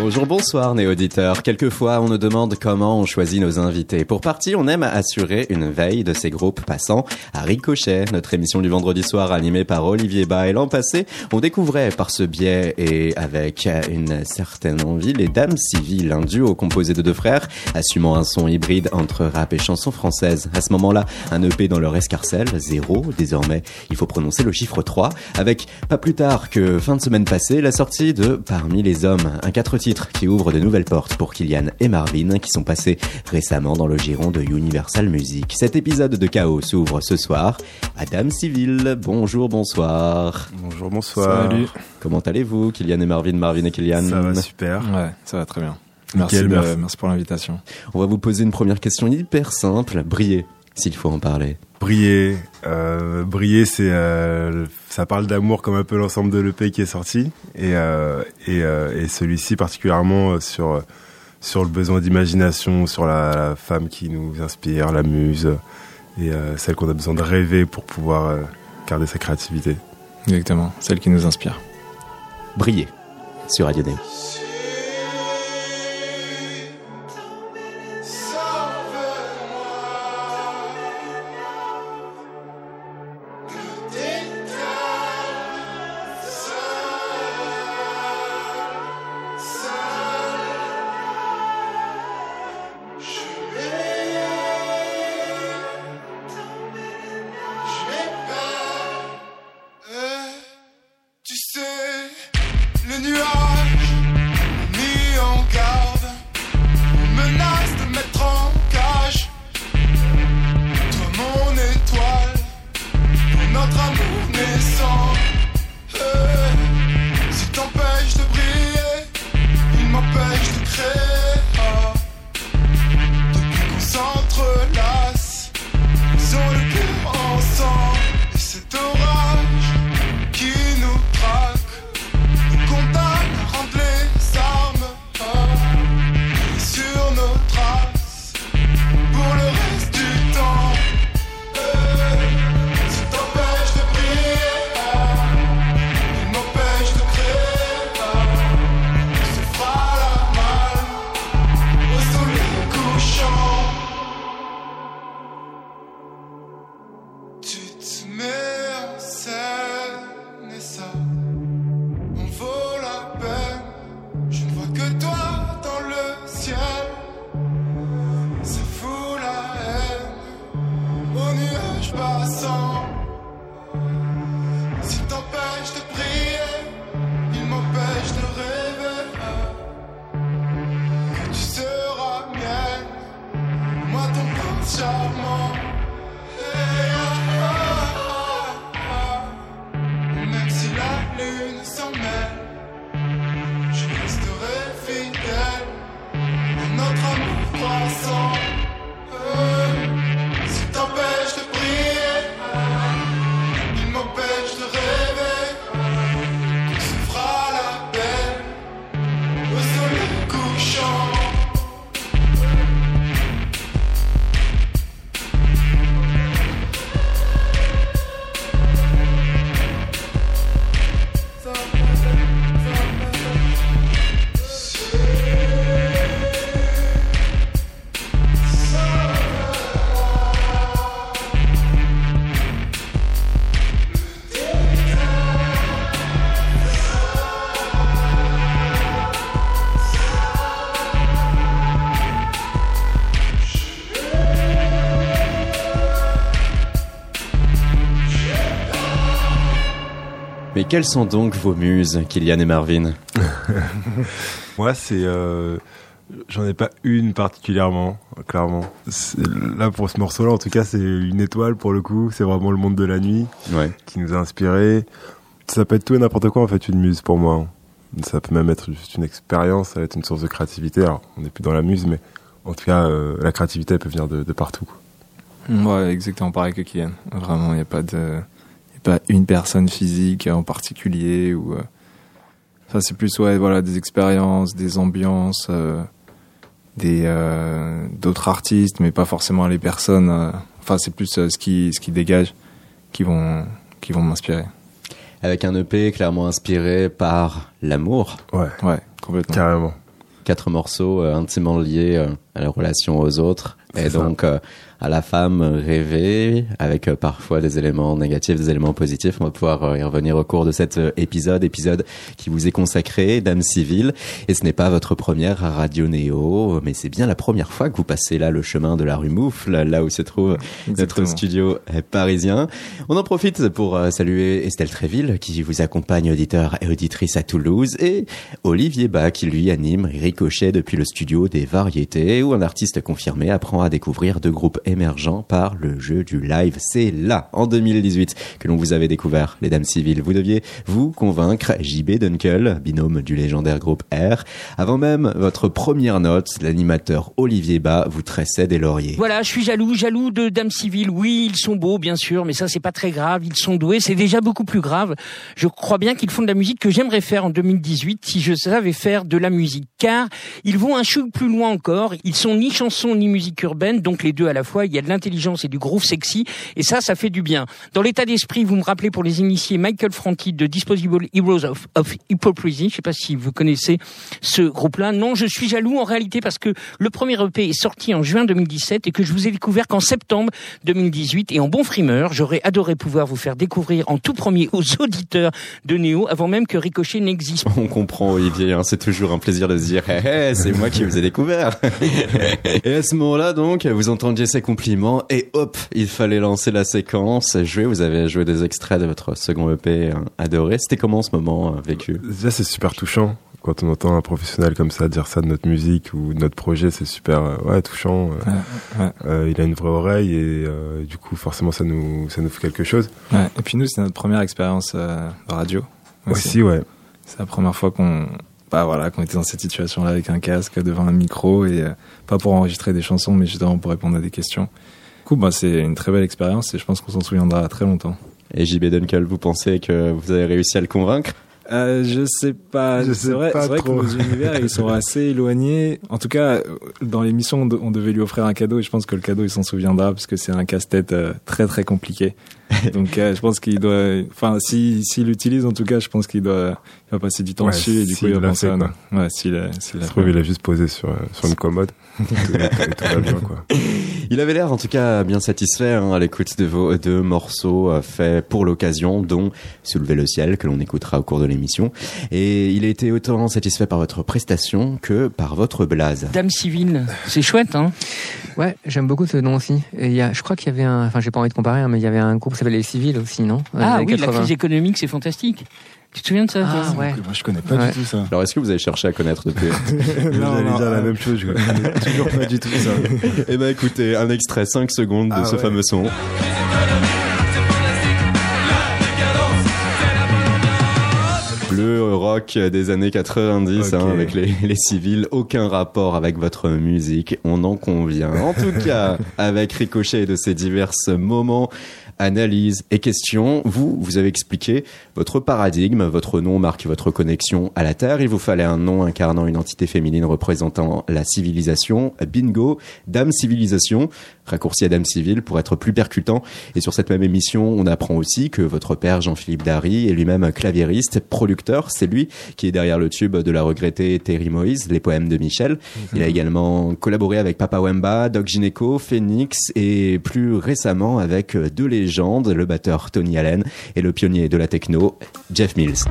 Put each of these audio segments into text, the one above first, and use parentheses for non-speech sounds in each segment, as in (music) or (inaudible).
Bonjour, bonsoir, néo-auditeurs. Quelquefois, on nous demande comment on choisit nos invités. Pour partir, on aime assurer une veille de ces groupes passant à Ricochet, notre émission du vendredi soir animée par Olivier Bas. Et l'an passé, on découvrait par ce biais et avec une certaine envie les Dames Civiles, un duo composé de deux frères, assumant un son hybride entre rap et chanson française. À ce moment-là, un EP dans leur escarcelle, zéro. Désormais, il faut prononcer le chiffre 3, avec pas plus tard que fin de semaine passée, la sortie de Parmi les hommes, un quatre titres qui ouvre de nouvelles portes pour Kylian et Marvin qui sont passés récemment dans le giron de Universal Music. Cet épisode de Chaos s'ouvre ce soir. Adam Civil, bonjour, bonsoir. Bonjour, bonsoir. Salut. Comment allez-vous, Kylian et Marvin, Marvin et Kylian? Ça va super. Ouais, ça va très bien. Merci, merci. merci pour l'invitation. On va vous poser une première question hyper simple. Briller, s'il faut en parler. Briller, euh, briller, c'est euh, ça parle d'amour comme un peu l'ensemble de l'EP qui est sorti et euh, et, euh, et celui-ci particulièrement sur sur le besoin d'imagination, sur la, la, femme qui nous inspire, la muse et euh, celle qu'on a besoin de rêver pour pouvoir garder sa créativité. Exactement, celle qui nous inspire. Briller sur Radio. Quelles sont donc vos muses, Kylian et Marvin (laughs) Moi, c'est. Euh, J'en ai pas une particulièrement, clairement. Là, pour ce morceau-là, en tout cas, c'est une étoile pour le coup. C'est vraiment le monde de la nuit ouais. qui nous a inspiré. Ça peut être tout et n'importe quoi, en fait, une muse pour moi. Ça peut même être juste une expérience, ça va être une source de créativité. Alors, on n'est plus dans la muse, mais en tout cas, euh, la créativité elle peut venir de, de partout. Quoi. Ouais, exactement pareil que Kylian. Vraiment, il n'y a pas de pas une personne physique en particulier ou euh... enfin c'est plus ouais voilà des expériences des ambiances euh, des euh, d'autres artistes mais pas forcément les personnes enfin c'est plus ce qui ce qui dégage qui vont qui vont m'inspirer. Avec un EP clairement inspiré par l'amour. Ouais, Ouais, complètement. carrément. Quatre morceaux euh, intimement liés euh, à la relation aux autres et ça. donc euh, à la femme rêvée avec euh, parfois des éléments négatifs, des éléments positifs. On va pouvoir euh, y revenir au cours de cet euh, épisode, épisode qui vous est consacré, Dame Civile. Et ce n'est pas votre première radio néo, mais c'est bien la première fois que vous passez là le chemin de la rue Moufle, là où se trouve notre studio parisien. On en profite pour saluer Estelle Tréville qui vous accompagne auditeur et auditrice à Toulouse et Olivier Bas qui lui anime Ricochet depuis le studio des variétés où un artiste confirmé apprend à découvrir deux groupes émergents par le jeu du live. C'est là, en 2018, que l'on vous avait découvert, les Dames Civiles. Vous deviez vous convaincre JB Dunkel, binôme du légendaire groupe R. Avant même votre première note, l'animateur Olivier Bas vous tressait des lauriers. Voilà, je suis jaloux, jaloux de Dame Civile. Oui, ils sont beaux, bien sûr, mais ça, c'est pas très grave. Ils sont doués, c'est déjà beaucoup plus grave. Je crois bien qu'ils font de la musique que j'aimerais faire en 2018 si je savais faire de la musique. Car ils vont un chou plus loin encore. Ils sont ni chansons ni musique urbaine, donc les deux à la fois. Il y a de l'intelligence et du groove sexy. Et ça, ça fait du bien. Dans l'état d'esprit, vous me rappelez pour les initiés Michael Franti de Disposable Heroes of, of Hypocrisy. Je sais pas si vous connaissez ce groupe-là. Non, je suis jaloux en réalité parce que le premier EP est sorti en juin 2017 et que je vous ai découvert qu'en septembre 2018. Et en bon frimeur, j'aurais adoré pouvoir vous faire découvrir en tout premier aux auditeurs de Néo avant même que Ricochet n'existe. On comprend Olivier, hein, c'est toujours un plaisir de se dire hey, hey, c'est moi qui vous ai découvert. (laughs) et à ce moment-là donc, vous entendiez ces compliments et hop, il fallait lancer la séquence, jouer. Vous avez joué des extraits de votre second EP hein, adoré. C'était comment ce moment euh, vécu? Déjà, c'est super touchant. Quand on entend un professionnel comme ça dire ça de notre musique ou de notre projet, c'est super euh, ouais, touchant. euh. Ouais, ouais. Euh, il a une vraie oreille et euh, du coup, forcément, ça nous, ça nous fait quelque chose. Ouais. Et puis nous, c'est notre première expérience euh, de radio. aussi. Aussi, ouais. C'est la première fois qu'on bah voilà, qu'on était dans cette situation-là avec un casque devant un micro et euh, pas pour enregistrer des chansons, mais justement pour répondre à des questions. Du coup, bah, c'est une très belle expérience et je pense qu'on s'en souviendra très longtemps. Et JB Dunkel, vous pensez que vous avez réussi à le convaincre? Euh, je sais pas. C'est vrai, pas c'est vrai que nos univers ils sont (laughs) assez éloignés. En tout cas, dans l'émission, on, de- on devait lui offrir un cadeau et je pense que le cadeau il s'en souviendra parce que c'est un casse-tête euh, très très compliqué. (laughs) Donc euh, je pense qu'il doit, enfin si s'il l'utilise en tout cas, je pense qu'il doit, il va passer du temps Ouais, dessus et du coup il va penser. Ouais, s'il a- s'il trouve, il a juste posé sur, euh, sur une commode. (laughs) tout, tout- tout va bien, quoi. Il avait l'air en tout cas bien satisfait hein, à l'écoute de vos deux morceaux euh, faits pour l'occasion, dont Soulever le ciel que l'on écoutera au cours de l'émission. Et il a été autant satisfait par votre prestation que par votre blase. Dame Civile, c'est chouette, hein Ouais, j'aime beaucoup ce nom aussi. Et il y a, je crois qu'il y avait un, enfin j'ai pas envie de comparer, hein, mais il y avait un groupe qui s'appelait Les Civils aussi, non? Ah oui, la 80. crise économique, c'est fantastique. Tu te souviens de ça Ah, toi ouais. Moi, je connais pas Ouais. du tout ça. Alors est-ce que vous avez cherché à connaître depuis (laughs) J'allais dire la même chose, je connais toujours pas du tout ça. (laughs) Eh ben écoutez, un extrait 5 secondes de Ah ce ouais. fameux son. Le rock des années 90 hein, Ok. avec les, les civils, aucun rapport avec votre musique, on en convient. En tout cas, avec Ricochet et de ses divers moments, analyses et questions, vous, vous avez expliqué votre paradigme, votre nom marque votre connexion à la Terre, il vous fallait un nom incarnant une entité féminine représentant la civilisation, bingo, Dame Civilisation, raccourci à Dame Civile pour être plus percutant. Et sur cette même émission, on apprend aussi que votre père Jean-Philippe Dary est lui-même claviériste, producteur, c'est lui qui est derrière le tube de la regrettée Terry Moïse, les poèmes de Michel. Il a également collaboré avec Papa Wemba, Doc Gineco, Phoenix et plus récemment avec deux légendes, le batteur Tony Allen et le pionnier de la techno, Jeff Mills.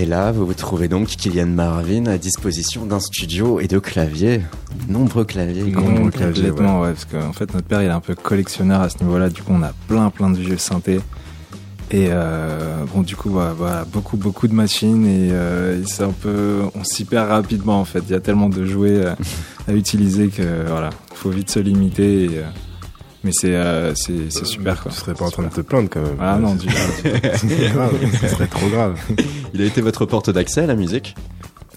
Et là, vous vous trouvez donc Kylian Marvin à disposition d'un studio et de claviers. Nombreux claviers. Non, Nombreux claviers, complètement, ouais. parce qu'en fait, notre père, il est un peu collectionneur à ce niveau-là. Du coup, on a plein, plein de vieux synthés. Et euh, bon, du coup, voilà, voilà, beaucoup, beaucoup de machines. Et, euh, c'est un peu. On s'y perd rapidement, en fait. Il y a tellement de jouets euh, à utiliser que, voilà, faut vite se limiter. et, mais c'est euh, c'est c'est super, quoi. Tu serais pas en train de te plaindre quand même. Ah non, du C'est grave, (laughs) ce serait trop grave. (laughs) Il a été votre porte d'accès à la musique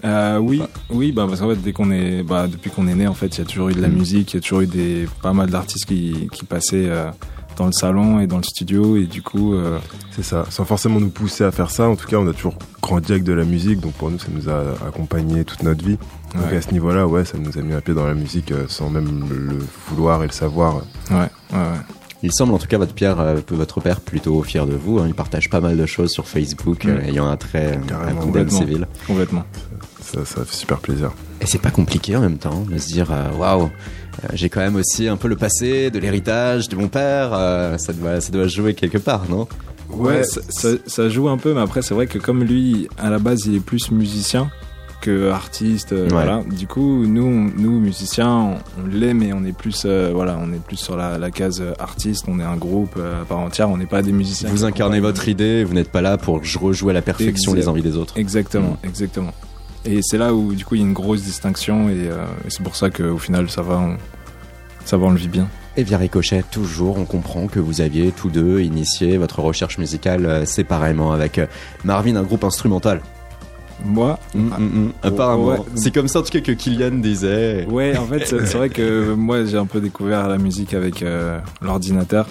Euh, oui, oui, bah parce qu'en fait dès qu'on est, bah depuis qu'on est né en fait, il y a toujours eu de la musique, il y a toujours eu des pas mal d'artistes qui qui passaient euh, dans le salon et dans le studio et du coup euh, C'est ça, sans forcément nous pousser à faire ça. En tout cas, on a toujours grandi avec de la musique, donc pour nous, ça nous a accompagné toute notre vie. Donc Ouais. à ce niveau-là, ouais, ça nous a mis un pied dans la musique euh, sans même le vouloir et le savoir. ouais ouais ouais Il semble en tout cas votre, Pierre, euh, votre père plutôt fier de vous. hein. Il partage pas mal de choses sur Facebook, Mm. euh, ayant un trait à complètement. Civil. complètement Ça, ça fait super plaisir. Et c'est pas compliqué en même temps de se dire euh, waouh, euh, j'ai quand même aussi un peu le passé, de l'héritage de mon père. euh, ça doit, ça doit jouer quelque part, non? Ouais, ça, ça- ça joue un peu, mais après c'est vrai que comme lui, à la base, il est plus musicien que artiste, euh, Ouais. voilà. Du coup, nous, on- nous musiciens, on, on l'est, mais on est plus, euh, voilà, on est plus sur la, la case artiste. On est un groupe euh, à part entière. On n'est pas des musiciens. Vous incarnez votre idée, vous n'êtes pas là pour rejouer à la perfection Exact. les envies des autres. Exactement, exactement. Et c'est là où du coup il y a une grosse distinction et, euh, et c'est pour ça qu'au final ça va, on, ça va, on le vit bien. Et via Ricochet, toujours, on comprend que vous aviez tous deux initié votre recherche musicale euh, séparément avec euh, Marvin, un groupe instrumental. Moi, Mm, mm, mm. Apparemment, ouais. c'est comme ça en tout cas que Kylian disait. Ouais, en fait, c'est c'est vrai que moi, j'ai un peu découvert la musique avec euh, l'ordinateur.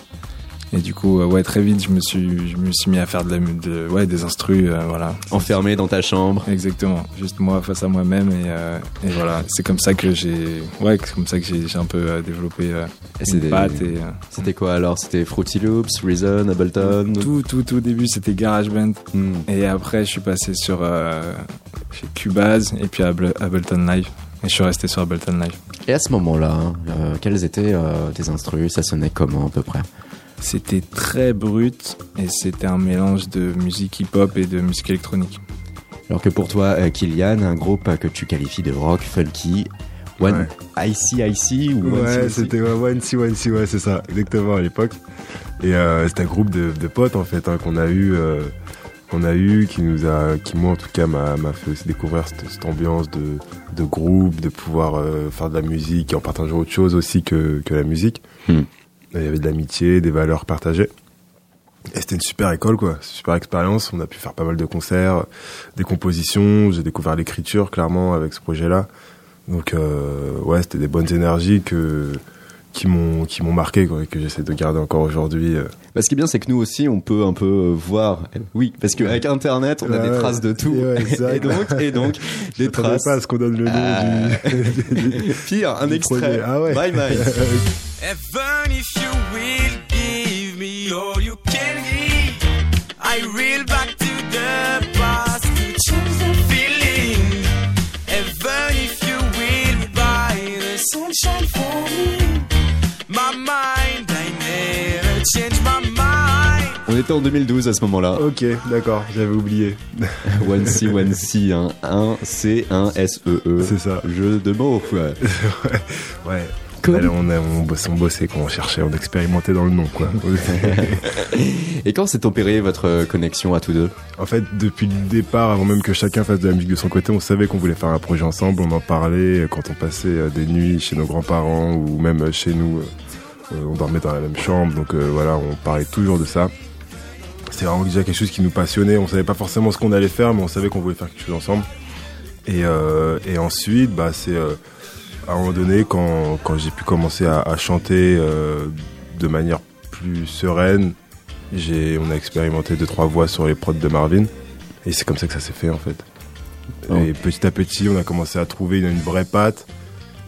Et du coup, euh, ouais, très vite, je me suis, je me suis mis à faire de la, de, ouais, des instrus, euh, voilà. Enfermé dans ta chambre. Exactement, juste moi face à moi-même et, euh, et voilà. C'est comme ça que j'ai, ouais, c'est comme ça que j'ai j'ai un peu développé euh, une patte et C'était quoi alors? C'était Fruity Loops, Reason, Ableton? Tout, tout, tout au début, c'était GarageBand. Hmm. Et après, je suis passé sur chez Cubase et puis Able- Ableton Live. Et je suis resté sur Ableton Live. Et à ce moment-là, euh, quels étaient euh, tes instrus? Ça sonnait comment à peu près? C'était très brut et c'était un mélange de musique hip-hop et de musique électronique. Alors que pour toi, euh, Kylian, un groupe que tu qualifies de rock, funky, One IC IC ou One Ouais, c'était ouais, One C, One C, ouais, c'est ça, exactement à l'époque. Et euh, c'était un groupe de, de potes en fait hein, qu'on a eu, euh, qu'on a eu, qui nous a, qui moi en tout cas m'a m'a fait aussi découvrir cette, cette ambiance de, de groupe, de pouvoir euh, faire de la musique et en partageant autre chose aussi que, que la musique. Hmm. Il y avait de l'amitié, des valeurs partagées. Et c'était une super école, quoi. Super expérience. On a pu faire pas mal de concerts, des compositions. J'ai découvert l'écriture, clairement, avec ce projet-là. Donc, euh, ouais, c'était des bonnes énergies que, qui m'ont, qui m'ont marqué, quoi, et que j'essaie de garder encore aujourd'hui. euh. Bah, ce qui est bien, c'est que nous aussi, on peut un peu euh, voir. Oui, parce qu'avec Internet, on a Ouais, des ouais. traces de tout. Et ouais. Et donc, et donc, (laughs) Je des traces. pas à ce qu'on donne le nom Ah. du, (laughs) (laughs) Pire, un du extrait. projet. Ah ouais. Bye bye. Even if you will give me all you can give, I reel back to the past to choose the feeling. Even if you will buy the sunshine for me, On était en 2012 à ce moment-là. ok, d'accord, j'avais oublié. (laughs) One C, One C, hein. un C, un S, E, E. C'est ça. Jeu de mots, quoi. (laughs) Ouais. Là, on, a, on, bossait, on bossait on cherchait, on expérimentait dans le nom, quoi. (laughs) Et quand s'est opérée votre euh, connexion à tous deux? En fait, depuis le départ, avant même que chacun fasse de la musique de son côté, on savait qu'on voulait faire un projet ensemble. On en parlait quand on passait euh, des nuits chez nos grands-parents ou même euh, chez nous. euh, euh, On dormait dans la même chambre, donc euh, voilà, on parlait toujours de ça. C'était vraiment déjà quelque chose qui nous passionnait. On savait pas forcément ce qu'on allait faire, mais on savait qu'on voulait faire quelque chose ensemble. Et, euh, et ensuite, bah, c'est euh, à un moment donné, quand, quand j'ai pu commencer à, à chanter euh, de manière plus sereine, on a expérimenté deux trois voix sur les prods de Marvin, et c'est comme ça que ça s'est fait en fait. Oh. Et petit à petit, on a commencé à trouver une, une vraie patte.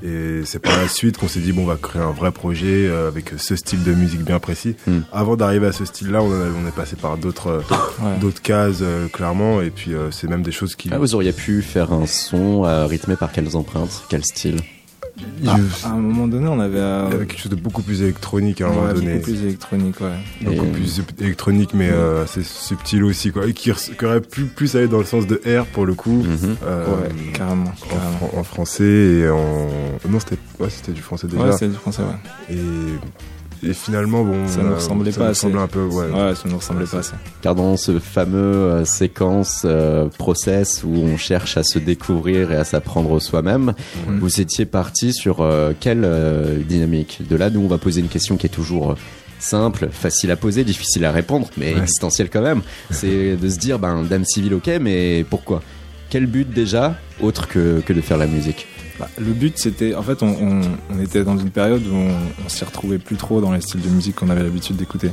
Et c'est par la suite qu'on s'est dit bon, on va créer un vrai projet euh, avec ce style de musique bien précis. Hmm. Avant d'arriver à ce style-là, on, est passé par d'autres euh, (coughs) Ouais. d'autres cases euh, clairement, et puis euh, c'est même des choses qui. ah, Vous auriez pu faire un son euh, rythmé par quelles empreintes Quel style Je- Ah, à un moment donné, on avait, euh, il y avait quelque chose de beaucoup plus électronique à un moment donné. beaucoup plus électronique, ouais. beaucoup Et- plus électronique mais euh, assez subtil aussi quoi et qui, aurait pu plus aller dans le sens de R pour le coup Mhm. euh, ouais, carrément, en, carrément. en français et en non c'était ouais, c'était du français déjà Ouais, c'est du français, ouais. et, et finalement bon Ça nous a- ressemblait ça pas ressemblait un peu ouais, Ouais, ça nous ressemblait pas assez. Car dans ce fameux euh, séquence euh, process où on cherche à se découvrir et à s'apprendre soi-même, vous étiez parti sur euh, quelle euh, dynamique? De là, nous, on va poser une question qui est toujours euh, simple, facile à poser, difficile à répondre, mais Ouais. existentielle quand même. C'est de se dire, ben, dame civile, ok, mais pourquoi? Quel but déjà, autre que, que de faire la musique? Bah, le but, c'était, en fait, on, on, on était dans une période où on, on s'y retrouvait plus trop dans les styles de musique qu'on avait l'habitude d'écouter.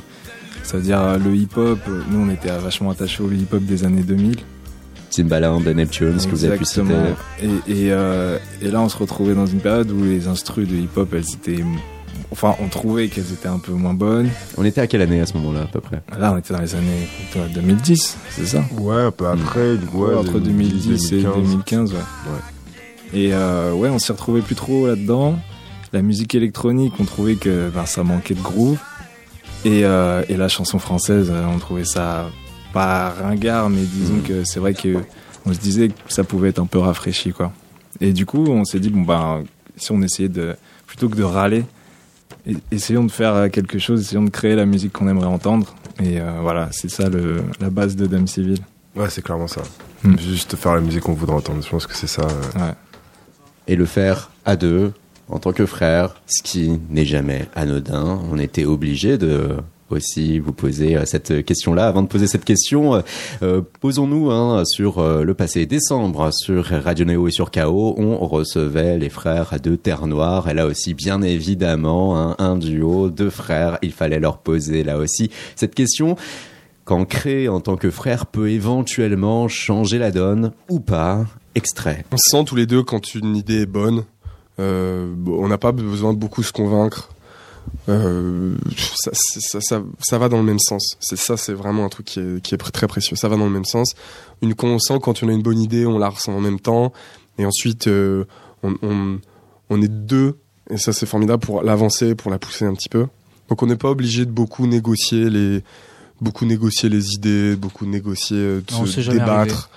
C'est-à-dire euh, le hip-hop, euh, nous on était vachement attachés au hip-hop des années 2000. Timbaland, The Neptunes, que vous avez pu citer. Exactement. Et, et, euh, et là, on se retrouvait dans une période où les instrus de hip-hop, elles étaient. Enfin, on trouvait qu'elles étaient un peu moins bonnes. On était à quelle année à ce moment-là, à peu près? Là, on était dans les années quoi, 2010, c'est ça? Ouais, un peu après, Ouais, ouais, entre 2010 et 2015. 2015, ouais. Et euh, ouais, on s'y retrouvait plus trop là-dedans. La musique électronique, on trouvait que ben, ça manquait de groove. Et, euh, et la chanson française, euh, on trouvait ça pas ringard, mais disons Mhm. que c'est vrai que on se disait que ça pouvait être un peu rafraîchi, quoi. Et du coup, on s'est dit bon ben, si on essayait de plutôt que de râler, essayons de faire quelque chose, essayons de créer la musique qu'on aimerait entendre. Et euh, voilà, c'est ça le, la base de Dame Civil. Ouais, c'est clairement ça. Hmm. Juste faire la musique qu'on voudrait entendre. Je pense que c'est ça. Ouais. Et le faire à deux, en tant que frère, ce qui n'est jamais anodin. On était obligé de aussi vous poser euh, cette question-là. Avant de poser cette question, euh, euh, posons-nous hein, sur le passé décembre, sur Radio Néo et sur KO, on recevait les frères de Terre Noire. Et là aussi, bien évidemment, hein, un duo de frères. Il fallait leur poser là aussi cette question. Quand créer en tant que frère peut éventuellement changer la donne ou pas? Extrait. On se sent tous les deux quand une idée est bonne. Euh, on n'a pas besoin de beaucoup se convaincre. Euh, ça, c'est- ça, ça, ça va dans le même sens. C'est ça, c'est vraiment un truc qui est, qui est pr- très précieux. Ça va dans le même sens. Une qu'on sent quand on a une bonne idée, on la ressent en même temps. Et ensuite, euh, on, on, on est deux. Et ça, c'est formidable pour l'avancer, pour la pousser un petit peu. Donc, on n'est pas obligé de beaucoup négocier les, beaucoup négocier les idées, beaucoup négocier, de Non, se débattre.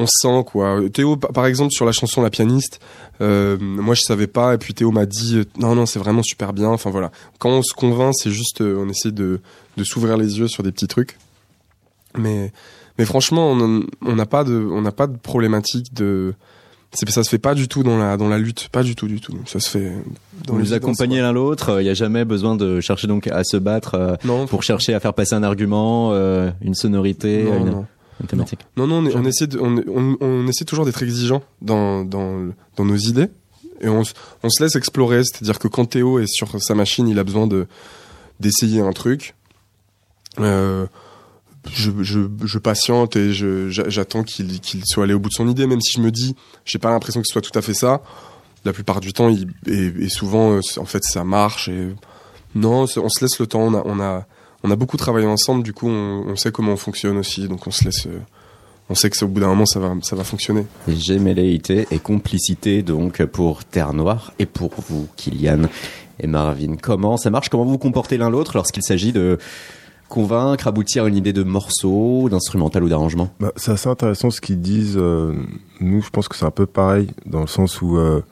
On sent quoi. Théo, par exemple, sur la chanson La pianiste, euh, moi je savais pas, et puis Théo m'a dit euh, non, non, c'est vraiment super bien. Enfin voilà. Quand on se convainc, c'est juste, euh, on essaie de, de s'ouvrir les yeux sur des petits trucs. Mais, mais franchement, on on n'a pas de, on n'a pas de problématique de. c'est- Ça se fait pas du tout dans la, dans la lutte, pas du tout, du tout. Ça se fait. Dans Vous les nous accompagnez l'un l'autre, il n'y a jamais besoin de chercher donc à se battre euh, Non, pour chercher à faire passer un argument, euh, une sonorité, non, une, non. Thématique. Non, non, on, essaie, de- on, on, on essaie toujours d'être exigeant dans, dans, le- dans nos idées. Et on, se- laisse explorer. C'est-à-dire que quand Théo est sur sa machine, il a besoin de d'essayer un truc. Euh, je, je, je patiente et j'attends qu'il soit allé au bout de son idée, même si je me dis, j'ai pas l'impression que ce soit tout à fait ça. La plupart du temps, il, et, et souvent, euh, en fait, ça marche. Et non, on se laisse le temps. On a, on a, on a beaucoup travaillé ensemble. Du coup, on, on sait comment on fonctionne aussi. Donc, on se laisse. euh, on sait que au bout d'un moment, ça va, ça va fonctionner. Gémelléité et complicité donc pour Terre Noire et pour vous, Kylian et Marvin. Comment ça marche? Comment vous vous comportez l'un l'autre lorsqu'il s'agit de convaincre, aboutir à une idée de morceau, d'instrumental ou d'arrangement? Bah, c'est assez intéressant ce qu'ils disent. euh, nous, je pense que c'est un peu pareil, dans le sens où euh,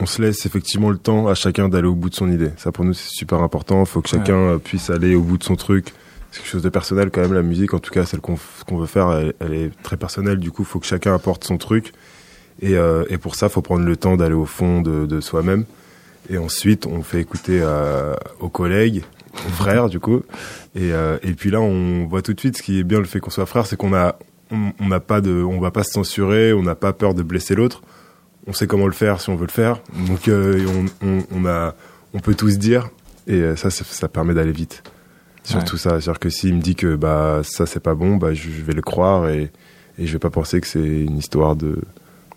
on se laisse effectivement le temps à chacun d'aller au bout de son idée. Ça, pour nous, c'est super important. Il faut que chacun euh, puisse aller au bout de son truc. C'est quelque chose de personnel quand même, la musique. En tout cas, celle qu'on veut faire, elle, elle est très personnelle. Du coup, il faut que chacun apporte son truc. Et, euh, et pour ça, il faut prendre le temps d'aller au fond de, de soi-même. Et ensuite, on fait écouter euh, aux collègues, aux (laughs) frères, du coup. Et, euh, et puis là, on voit tout de suite ce qui est bien le fait qu'on soit frère, c'est qu'on a, on n'a pas de, on va pas se censurer, on n'a pas peur de blesser l'autre. On sait comment le faire si on veut le faire. Donc, euh, on, on, on a, on peut tout se dire. Et euh, ça, ça, ça permet d'aller vite. Surtout ça, c'est-à-dire que s'il me dit que bah ça c'est pas bon, bah je, je vais le croire et, et je vais pas penser que c'est une histoire de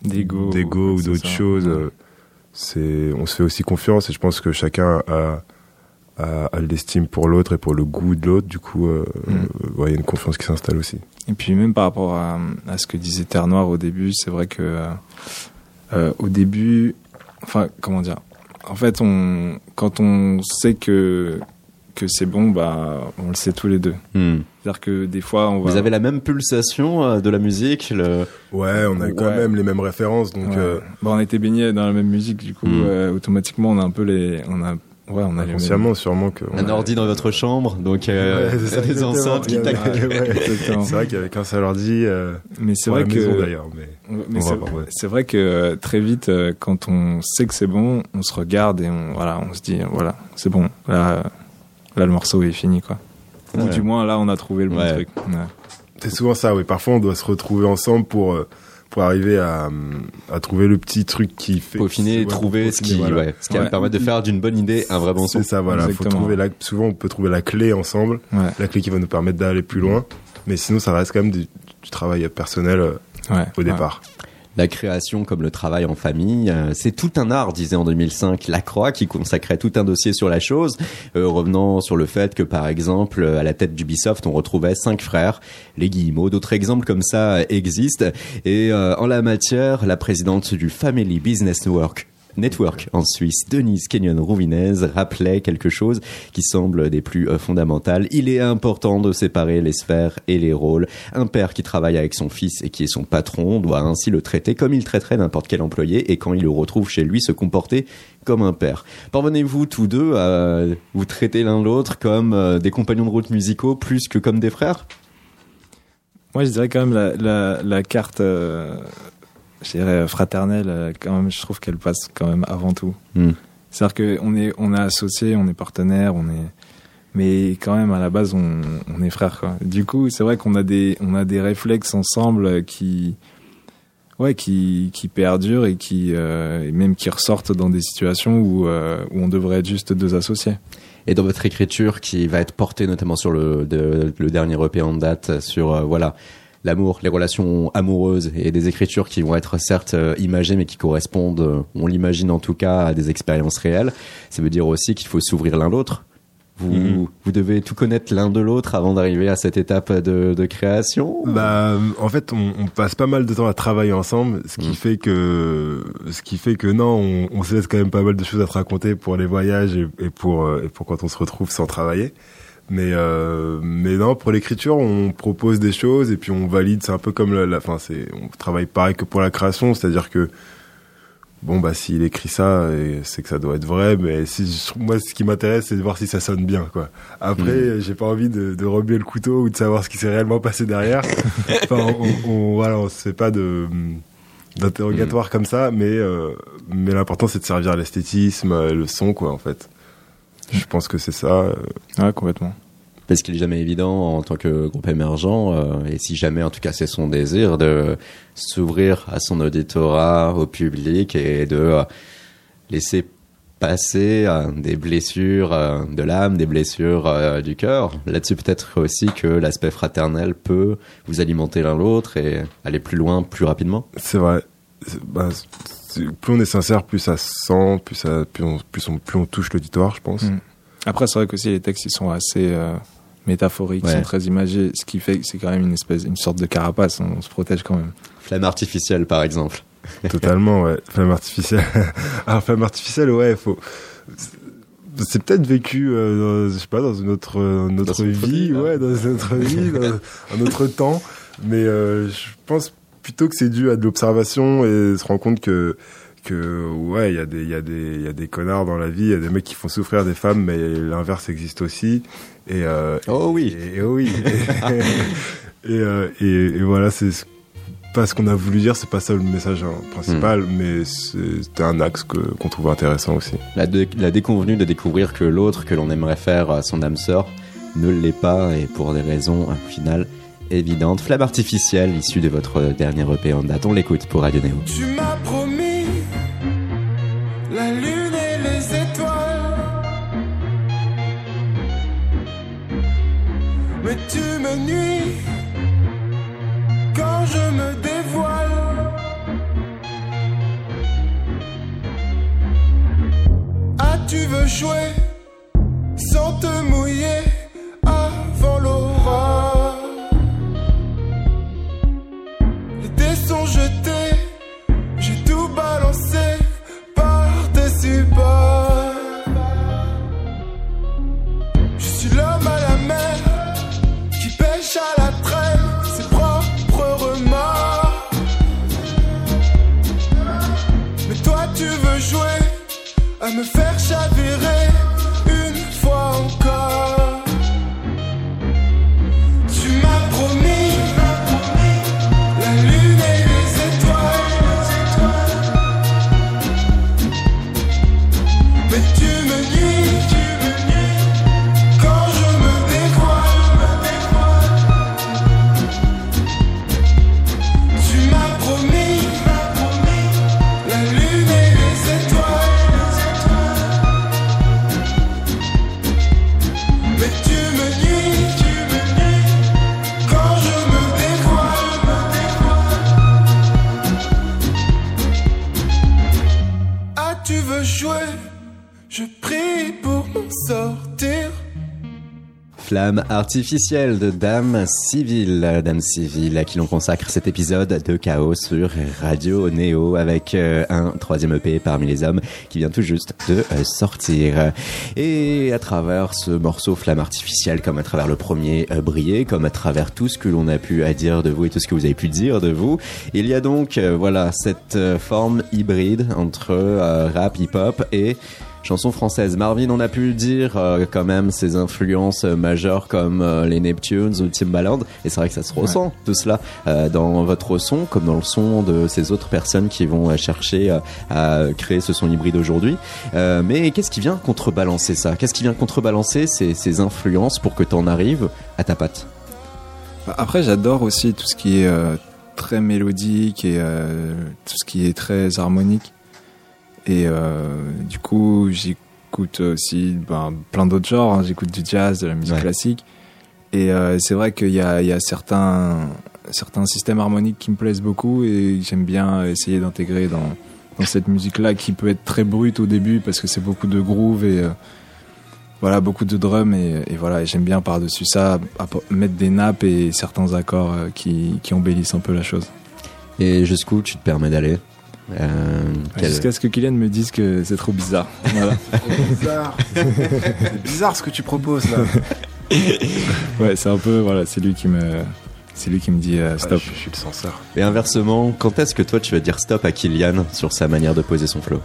D'ego. d'ego ou c'est d'autre ça. chose. Ouais. C'est, on se fait aussi confiance et je pense que chacun a, de l'estime pour l'autre et pour le goût de l'autre. Du coup, euh, Mm. ouais, il y a une confiance qui s'installe aussi. Et puis même par rapport à, à ce que disait Terre Noire au début, c'est vrai que euh, euh, au début, enfin comment dire, en fait on, quand on sait que que c'est bon, bah on le sait tous les deux. Hmm. C'est-à-dire que des fois on va. Vous avez la même pulsation euh, de la musique le... Ouais, on a quand Ouais. même les mêmes références, donc Ouais. euh, Bon, on était baignés dans la même musique, du coup euh, automatiquement on a un peu les, on a, ouais, on a les mêmes- inconsciemment, sûrement que. Un ordi dans votre chambre, donc euh, Ouais, (laughs) c'est ça, des enceintes qui tac. (laughs) ouais. Exactement. C'est vrai qu'avec un seul ordi, euh, Mais c'est vrai la maison que d'ailleurs, mais c'est ouais. vrai que euh, très vite, euh, quand on sait que c'est bon, on se regarde et on, voilà, on se dit, euh, voilà, c'est bon. Là, euh, là, le morceau est fini, quoi. Ou Ouais. du moins, là, on a trouvé le bon Ouais. truc. Ouais. C'est souvent ça, oui. Parfois, on doit se retrouver ensemble pour, euh, pour arriver à, à trouver le petit truc qui fait Peaufiner, ouais, trouver ce qui, voilà. ouais, ce qui va permettre de faire d'une bonne idée un vrai bon son. C'est ça, voilà. Faut trouver la, souvent, on peut trouver la clé ensemble, Ouais. la clé qui va nous permettre d'aller plus loin. Mais sinon, ça reste quand même du, du travail personnel euh, Ouais. au Ouais. départ. La création comme le travail en famille, euh, c'est tout un art, disait en 2005 Lacroix, qui consacrait tout un dossier sur la chose, euh, revenant sur le fait que, par exemple, à la tête d'Ubisoft, on retrouvait cinq frères, les Guillemot. D'autres exemples comme ça existent. Et euh, en la matière, la présidente du Family Business Network, Network en Suisse, Denise Kenyon Rouvinez, rappelait quelque chose qui semble des plus euh, fondamentales. Il est important de séparer les sphères et les rôles. Un père qui travaille avec son fils et qui est son patron doit ainsi le traiter comme il traiterait n'importe quel employé et quand il le retrouve chez lui se comporter comme un père. Parvenez-vous tous deux à vous traiter l'un l'autre comme euh, des compagnons de route musicaux plus que comme des frères? Moi, je dirais quand même la, carte, euh, je dirais fraternelle, euh, quand même, je trouve qu'elle passe quand même avant tout. Hmm. C'est-à-dire qu'on est, on est associés, on est partenaires, on est, mais quand même à la base, on, on est frères. Quoi. Du coup, c'est vrai qu'on a des, on a des réflexes ensemble qui, ouais, qui, qui perdurent et qui, euh, et même qui ressortent dans des situations où, euh, où on devrait être juste deux associés. et dans votre écriture qui va être portée notamment sur le, de- le dernier EP en date sur euh, voilà l'amour, les relations amoureuses et des écritures qui vont être certes euh, imagées mais qui correspondent, euh, on l'imagine en tout cas, à des expériences réelles. Ça veut dire aussi qu'il faut s'ouvrir l'un l'autre. Vous, Mhm. vous devez tout connaître l'un de l'autre avant d'arriver à cette étape de, de création. Bah, en fait, on, on passe pas mal de temps à travailler ensemble, ce qui Mm. fait que, ce qui fait que non, on, on se laisse quand même pas mal de choses à te raconter pour les voyages et, et pour euh, et pour quand on se retrouve sans travailler. Mais euh, mais non, pour l'écriture, on propose des choses et puis on valide. C'est un peu comme la, la fin, c'est on travaille pareil que pour la création, c'est-à-dire que bon bah s'il écrit ça, c'est que ça doit être vrai. Mais si moi, ce qui m'intéresse, c'est de voir si ça sonne bien, quoi. Après, j'ai pas envie de, de remuer le couteau ou de savoir ce qui s'est réellement passé derrière. (laughs) enfin, on, on, voilà, on se fait pas de d'interrogatoire comme ça, mais euh, mais l'important c'est de servir l'esthétisme, euh, le son, quoi, en fait. Je pense que c'est ça. euh, Ouais, complètement. Parce qu'il est jamais évident en tant que groupe émergent, euh, et si jamais en tout cas c'est son désir, de s'ouvrir à son auditorat, au public, et de euh, laisser passer euh, des blessures euh, de l'âme, des blessures euh, du cœur. Là-dessus peut-être aussi que l'aspect fraternel peut vous alimenter l'un l'autre et aller plus loin plus rapidement. C'est vrai. C'est- bah, c'est- plus on est sincère, plus ça se sent, plus, ça, plus, on, plus, on, plus on touche l'auditoire, je pense. Mm. Après, c'est vrai qu'aussi les textes ils sont assez euh, métaphoriques, Ouais. ils sont très imagés, ce qui fait que c'est quand même une espèce, une sorte de carapace. On, se protège quand même. Flamme artificielle par exemple. (laughs) Totalement, ouais. Flamme artificielle. Alors, (laughs) flamme artificielle, ouais, faut. C'est peut-être vécu, euh, dans, je sais pas, dans une autre, euh, une autre une autre vie, vie, là. ouais, dans une autre vie, dans (laughs) un autre temps. Mais euh, je pense plutôt que c'est dû à de l'observation et se rendre compte que que ouais, il y a des il y a des il y a des connards dans la vie, il y a des mecs qui font souffrir des femmes, mais l'inverse existe aussi. Et euh, Oh oui. et, et oui. (laughs) et, euh, et, et voilà, c'est ce- pas ce qu'on a voulu dire, c'est pas ça le message hein, principal, mais c'est- c'était un axe que qu'on trouve intéressant aussi. La, la déconvenue de découvrir que l'autre que l'on aimerait faire à son âme sœur ne l'est pas et pour des raisons au final évidentes. Flamme artificielle issue de votre dernier EP en date. On l'écoute pour Radio. Tu m'as promis la lune et les étoiles. Mais tu me nuis quand je me dévoile. Ah, tu veux jouer sans te mouiller? Artificielle de Dame Civile, Dame Civile, à qui l'on consacre cet épisode de Chaos sur Radio Néo avec euh, un troisième EP parmi les hommes qui vient tout juste de euh, sortir. Et à travers ce morceau Flamme artificielle, comme à travers le premier euh, Brillé, comme à travers tout ce que l'on a pu à dire de vous et tout ce que vous avez pu dire de vous, il y a donc voilà cette forme hybride entre rap, hip-hop et chanson française. Marvin, on a pu dire euh, quand même ses influences majeures comme euh, les Neptunes ou Timbaland, et c'est vrai que ça se ressent tout cela euh, dans votre son, comme dans le son de ces autres personnes qui vont chercher à créer ce son hybride aujourd'hui. Mais qu'est-ce qui vient contrebalancer ça? Qu'est-ce qui vient contrebalancer ces, ces influences pour que tu en arrives à ta patte? Après, j'adore aussi tout ce qui est très mélodique et tout ce qui est très harmonique. Et euh, du coup, j'écoute aussi ben, plein d'autres genres. hein. J'écoute du jazz, de la musique Ouais. classique. Et euh, c'est vrai qu'il y a, il y a certains, certains systèmes harmoniques qui me plaisent beaucoup et j'aime bien essayer d'intégrer dans, dans cette musique-là qui peut être très brute au début parce que c'est beaucoup de groove et euh, voilà beaucoup de drums et, et voilà j'aime bien par-dessus ça mettre des nappes et certains accords qui, qui embellissent un peu la chose. Et jusqu'où tu te permets d'aller? Euh, quel- Jusqu'à ce que Kylian me dise que c'est trop bizarre. Voilà. (laughs) bizarre. c'est bizarre ce que tu proposes là. (laughs) ouais, c'est un peu voilà, c'est lui qui me c'est lui qui me dit euh, stop. je, je suis le censeur. Et inversement, quand est-ce que toi tu vas dire stop à Kylian sur sa manière de poser son flow?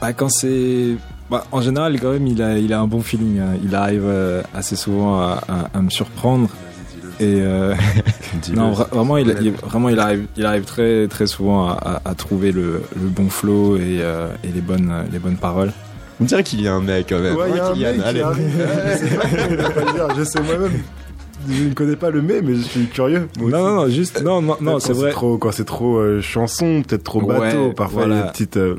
Bah, quand c'est bah, en général quand même il a il a un bon feeling. hein. Il arrive euh, assez souvent à, à- à me surprendre. Et euh, (laughs) non, vra- vraiment, il, il- vraiment, il arrive, il arrive très, très souvent à, à- à trouver le, le bon flow et, euh, et les bonnes, les bonnes paroles. On dirait qu'il y a un mec quand même. Ouais, il y a un Kylian, mec qui allez. arrive. Je sais pas dire, je moi-même. Je ne connais pas le mais, mais je suis curieux. moi Non, aussi. non, non, juste, non, non, non, Quand c'est vrai. Trop, quand c'est trop euh, chanson, peut-être trop bateau. Ouais, Parfois, il y a voilà. une petite. euh,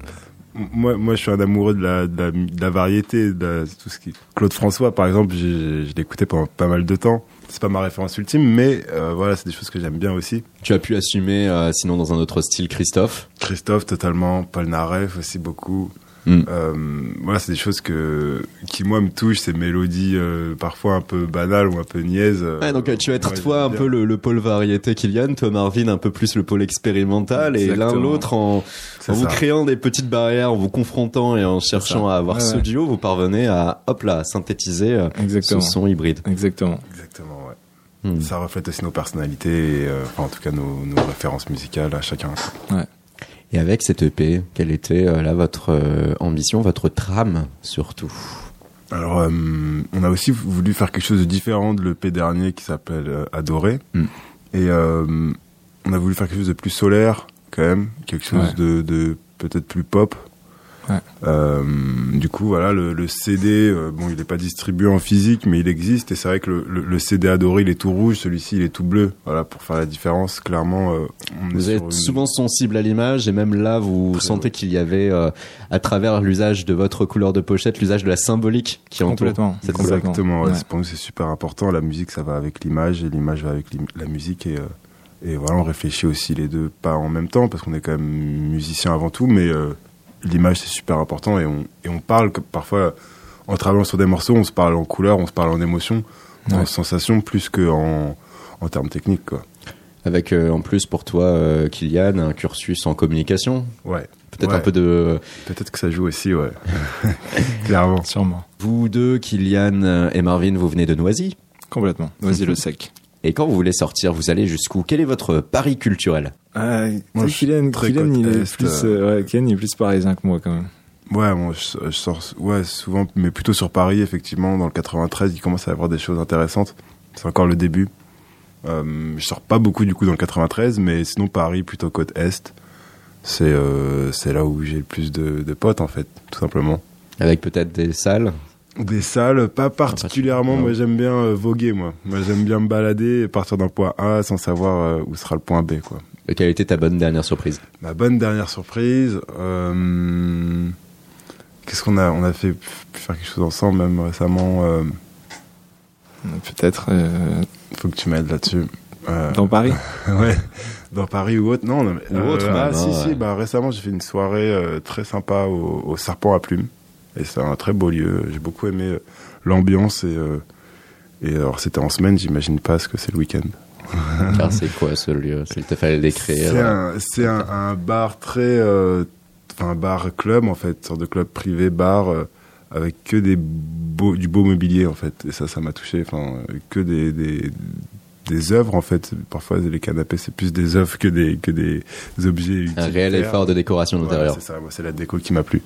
moi, moi, je suis un amoureux de la, de la, de la variété, de la- tout ce qui. Claude François, par exemple, j'ai- je l'écoutais pendant pas mal de temps. C'est pas ma référence ultime, mais euh, voilà, c'est des choses que j'aime bien aussi. Tu as pu assumer, euh, sinon dans un autre style, Christophe? Christophe, totalement. Paul Naref aussi beaucoup. Mm. Euh, voilà, c'est des choses que qui moi me touchent, ces mélodies euh, parfois un peu banales ou un peu niaises. euh, Ouais, donc euh, tu vas être ouais, toi un peu le, le pôle variété Kylian, toi Marvin un peu plus le pôle expérimental et l'un l'autre en, en vous créant des petites barrières, en vous confrontant et en cherchant à avoir Ouais, ce ouais. duo, vous parvenez à hop là synthétiser ce son hybride. Exactement. Exactement, ouais. Hmm. Ça reflète aussi nos personnalités, et, euh, enfin, en tout cas nos, nos références musicales à chacun. Et avec cette EP, quelle était euh, là votre euh, ambition, votre trame surtout? Alors, euh, on a aussi voulu faire quelque chose de différent de l'EP dernier qui s'appelle euh, Adoré. Mm. Et euh, on a voulu faire quelque chose de plus solaire, quand même, quelque chose Ouais. de, de peut-être plus pop. Ouais. Euh, du coup, voilà, le, le CD, euh, bon, il n'est pas distribué en physique, mais il existe. Et c'est vrai que le, le, le CD Adoré, il est tout rouge, celui-ci, il est tout bleu. Voilà, pour faire la différence, clairement. euh, on Vous êtes une- souvent sensible à l'image et même là vous Très sentez qu'il y avait euh, à travers l'usage de votre couleur de pochette l'usage de la symbolique qui entoure Complètement. cette. Exactement. ouais. Ouais. C'est- Pour nous, c'est super important. La musique, ça va avec l'image et l'image va avec la musique. Et, euh, et voilà, on réfléchit aussi les deux, pas en même temps, parce qu'on est quand même musicien avant tout, mais euh, l'image, c'est super important. Et on, et on parle que parfois, en travaillant sur des morceaux, on se parle en couleur, on se parle en émotion, en sensation, plus qu'en en termes techniques. Quoi. avec euh, en plus pour toi euh, Kylian un cursus en communication Ouais. peut-être Ouais. un peu de Peut-être que ça joue aussi, ouais. (laughs) Clairement. Sûrement. vous deux Kylian euh, et Marvin vous venez de Noisy Complètement. Vas-y le sec. (laughs) et quand vous voulez sortir vous allez jusqu'où? Quel est votre pari culturel? Ah, Moi, Kylian, Kylian, il est est, plus, euh, ouais, Kylian, il est plus parisien que moi quand même. Ouais, moi, je, je sors ouais, souvent, mais plutôt sur Paris, effectivement. Dans le 93, il commence à y avoir des choses intéressantes. C'est encore le début. Euh, je sors pas beaucoup, du coup, dans le 93, mais sinon, Paris, plutôt côte Est. C'est euh, c'est là où j'ai le plus de, de potes, en fait, tout simplement. avec peut-être des salles Des salles, pas particulièrement. Moi, j'aime bien euh, voguer, moi. Moi, j'aime bien me balader et partir d'un point A sans savoir euh, où sera le point B, quoi. Et quelle était ta bonne dernière surprise Ma bonne dernière surprise. euh, Qu'est-ce qu'on a On a fait pu faire quelque chose ensemble même récemment. euh, Peut-être euh, faut que tu m'aides là-dessus. Euh, dans Paris. (laughs) ouais, dans Paris ou autre. Non, non mais, Ou autre, ah, si, hein, si. Bah, récemment, j'ai fait une soirée euh, très sympa au, au Serpent à Plumes. Et c'est un très beau lieu. J'ai beaucoup aimé euh, l'ambiance et, euh, Et alors c'était en semaine, j'imagine pas ce que c'est le week-end. Car c'est quoi ce lieu? S'il te fallait le décrire. C'est un, c'est un, un bar très, euh, enfin un bar club en fait, sorte de club privé bar euh, avec que des beaux, du beau mobilier en fait. Et ça, ça m'a touché. Enfin, euh, que des, des des œuvres en fait. Parfois les canapés c'est plus des œuvres que des que des objets. Un réel effort de décoration d'intérieur. c'est ça. Moi, c'est la déco qui m'a plu.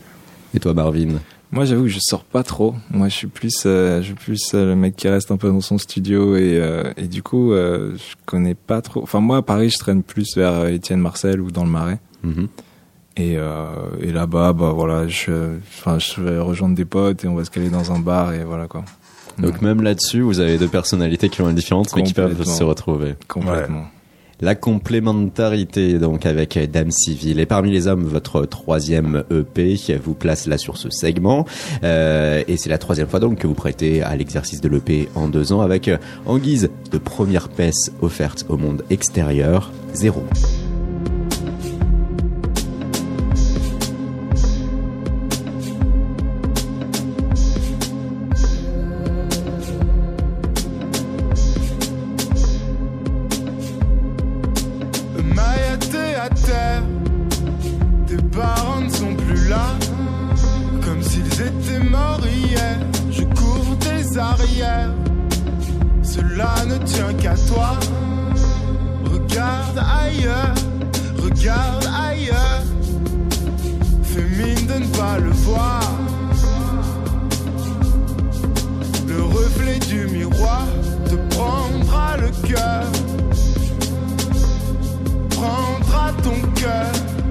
Et toi, Marvin? Moi, j'avoue que je sors pas trop. Moi, je suis plus, euh, je suis plus euh, le mec qui reste un peu dans son studio et, euh, et du coup, euh, je connais pas trop. Enfin, moi, à Paris, je traîne plus vers euh, Étienne Marcel ou dans le Marais. Mhm. Et, euh, et là-bas, bah voilà, je, enfin, je vais rejoindre des potes et on va se caler dans un bar et voilà quoi. Donc même là-dessus, vous avez deux personnalités qui sont différentes, mais qui peuvent se retrouver. complètement. La complémentarité donc avec Dame Civile. Et parmi les hommes, votre troisième EP qui vous place là sur ce segment. Euh, et c'est la troisième fois donc que vous prêtez à l'exercice de l'EP en deux ans avec euh, en guise de première pièce offerte au monde extérieur, Zéro. Terre. Tes parents ne sont plus là. Comme s'ils étaient morts hier. Je cours tes arrières. Cela ne tient qu'à toi. Regarde ailleurs. Regarde ailleurs. Fais mine de ne pas le voir. Le reflet du miroir te prendra le cœur prendra ton cœur. Ça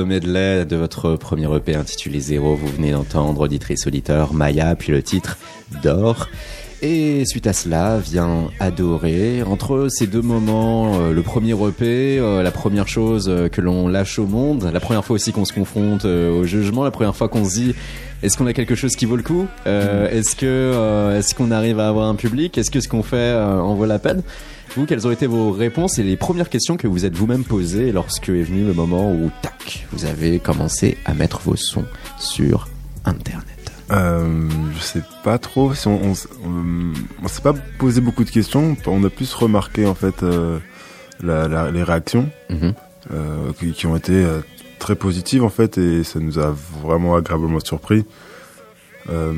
Medley de votre premier EP intitulé Zéro, vous venez d'entendre auditrice auditeur Maya, puis le titre D'or. Et suite à cela vient Adorer. Entre ces deux moments, euh, le premier EP, euh, la première chose euh, que l'on lâche au monde, la première fois aussi qu'on se confronte au jugement, la première fois qu'on se dit est-ce qu'on a quelque chose qui vaut le coup Euh, Est-ce que euh, est-ce qu'on arrive à avoir un public Est-ce que ce qu'on fait euh, en vaut la peine vous, quelles ont été vos réponses et les premières questions que vous êtes vous-même posées lorsque est venu le moment où, tac, vous avez commencé à mettre vos sons sur Internet Euh, je sais pas trop si on, on, s- on, on s'est pas posé beaucoup de questions. On a plus remarqué en fait la, la- les réactions euh, qui, qui ont été euh, très positives en fait et ça nous a vraiment agréablement surpris. Euh,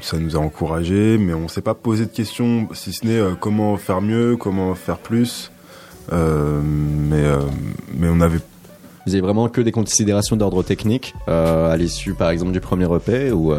ça nous a encouragé, mais on s'est pas posé de questions si ce n'est euh, comment faire mieux, comment faire plus. Euh, mais mais on avait Vous avez vraiment que des considérations d'ordre technique à l'issue, par exemple, du premier EP ou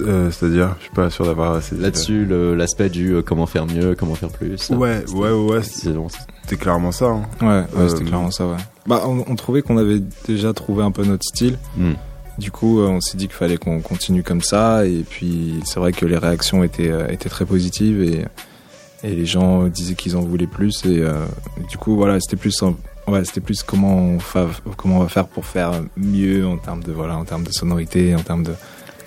euh, euh, c'est-à-dire, je suis pas sûr d'avoir assez là-dessus le- l'aspect du euh, comment faire mieux, comment faire plus Ouais, ouais, ouais, ouais, c'était clairement ça. hein. Ouais, ouais Euh, c'était clairement ça, ouais. Bah, on, on trouvait qu'on avait déjà trouvé un peu notre style. Hmm. Du coup, euh, on s'est dit qu'il fallait qu'on continue comme ça. Et puis, c'est vrai que les réactions étaient, euh, étaient très positives et, et les gens disaient qu'ils en voulaient plus. Et euh, du coup, voilà, c'était plus, un- ouais, c'était plus comment on, fa- comment on va faire pour faire mieux en termes de, voilà, en termes de sonorité, en termes de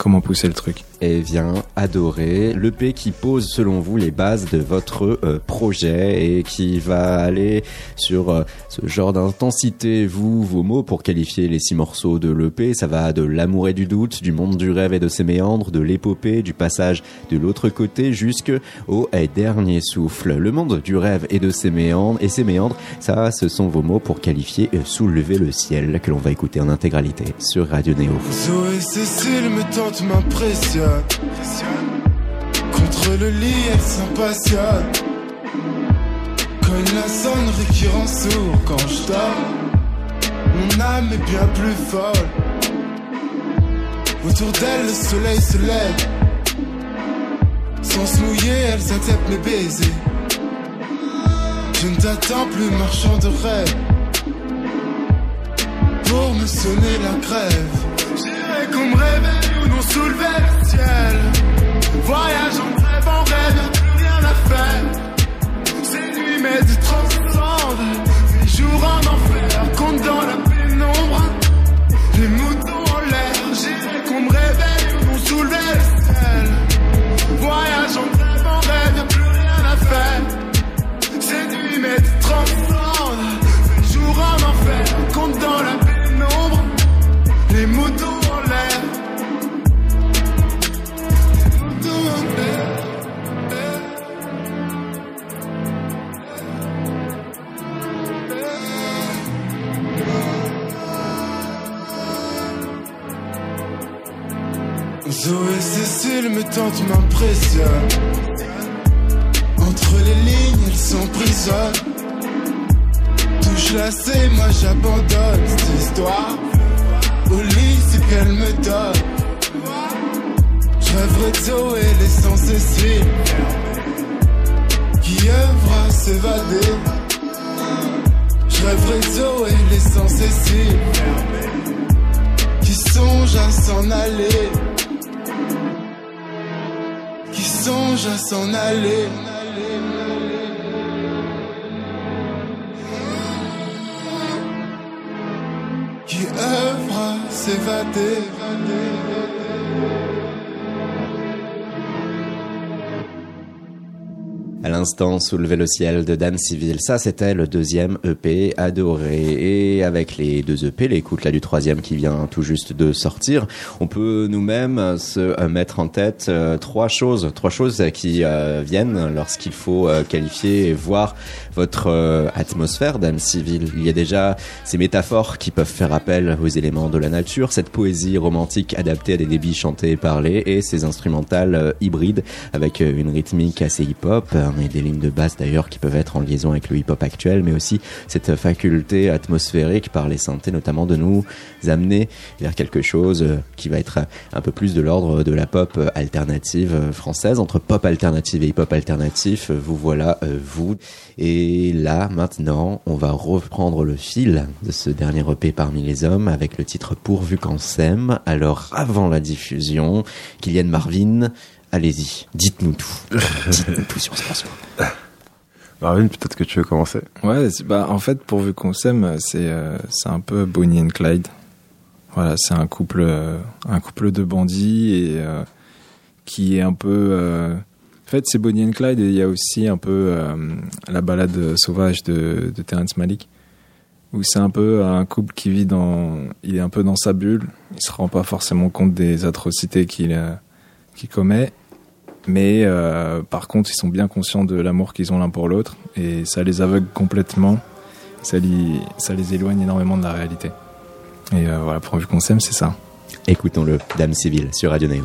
comment pousser le truc. Et vient adorer l'EP qui pose selon vous les bases de votre euh, projet et qui va aller sur euh, ce genre d'intensité, vous, vos mots pour qualifier les six morceaux de l'EP, ça va de l'amour et du doute, du monde du rêve et de ses méandres, de l'épopée, du passage de l'autre côté jusque au eh, dernier souffle. Le monde du rêve et de ses méandres et ses méandres, ça ce sont vos mots pour qualifier euh, Soulever le ciel que l'on va écouter en intégralité sur Radio Néo. Zoé Cécile me tente m'impressionne. Contre le lit, elle s'impatiente. Cogne la sonnerie qui rend sourd quand je dors. Mon âme est bien plus folle. Autour d'elle, le soleil se lève. Sans se mouiller, elle s'accepte mes baisers. Je ne t'attends plus, marchand de rêve. Pour me sonner la grève. J'irai qu'on me réveille ou non soulever le ciel. Voyage en rêve, en rêve, plus rien à faire. Ces nuits m'aident transcendent. Les jours en enfer, compte dans la Zoé Cécile me tente m'impressionne. Entre les lignes, elles sont prisonnes. Touche lassée, moi j'abandonne cette histoire. Au lit, c'est qu'elle me donne. Rêverais de Zoé, laissant Cécile. Qui œuvre à s'évader. De Zoé, laissant Cécile. Qui songe à s'en aller. Songe à s'en aller. Qui œuvre à s'évader. À l'instant, Soulever le ciel de Dame Civile. Ça, c'était le deuxième EP adoré. Et avec les deux EP, l'écoute là du troisième qui vient tout juste de sortir, on peut nous-mêmes se euh, mettre en tête euh, trois choses, trois choses qui euh, viennent lorsqu'il faut qualifier et voir votre euh, atmosphère d'âme civile. Il y a déjà ces métaphores qui peuvent faire appel aux éléments de la nature, cette poésie romantique adaptée à des débits chantés et parlés, et ces instrumentales euh, hybrides avec euh, une rythmique assez hip-hop et des lignes de basse d'ailleurs qui peuvent être en liaison avec le hip-hop actuel, mais aussi cette faculté atmosphérique par les synthés notamment de nous amener vers quelque chose euh, qui va être un peu plus de l'ordre de la pop alternative française. Entre pop alternative et hip-hop alternatif, vous voilà, vous. Et là, maintenant, on va reprendre le fil de ce dernier EP parmi les hommes avec le titre Pourvu qu'on s'aime. Alors, avant la diffusion, Kylian Marvin, allez-y, dites-nous tout. (laughs) dites-nous tout sur ce morceau. Marvin, peut-être que tu veux commencer. Ouais, bah en fait, pourvu qu'on s'aime, c'est euh, c'est un peu Bonnie and Clyde. Voilà, c'est un couple euh, un couple de bandits et euh, qui est un peu euh, en fait, c'est Bonnie and Clyde et il y a aussi un peu euh, la balade sauvage de, de Terrence Malick où c'est un peu un couple qui vit dans il est un peu dans sa bulle, il se rend pas forcément compte des atrocités qu'il euh, qu'il commet mais euh, par contre, ils sont bien conscients de l'amour qu'ils ont l'un pour l'autre et ça les aveugle complètement. Ça, li- ça les éloigne énormément de la réalité. Et euh, voilà, pourvu qu'on s'aime, c'est ça. Écoutons-le, Dame Civile, sur Radio Néo.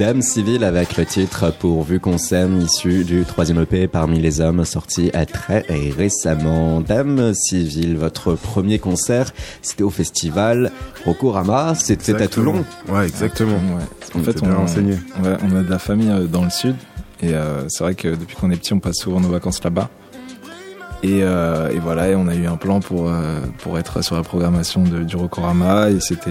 Dame civile avec le titre Pourvu qu'on s'aime, issu du troisième EP parmi les hommes, sorti à très récemment. Dame civile, votre premier concert, c'était au festival Rokorama, c'était à. Toulon. Ouais, exactement. Ouais. En On fait, était bien on, renseigné. ouais, on a de la famille euh, dans le sud. Et euh, c'est vrai que depuis qu'on est petit, on passe souvent nos vacances là-bas. Et, euh, et voilà, et on a eu un plan pour, euh, pour être sur la programmation de, du Rokorama. Et c'était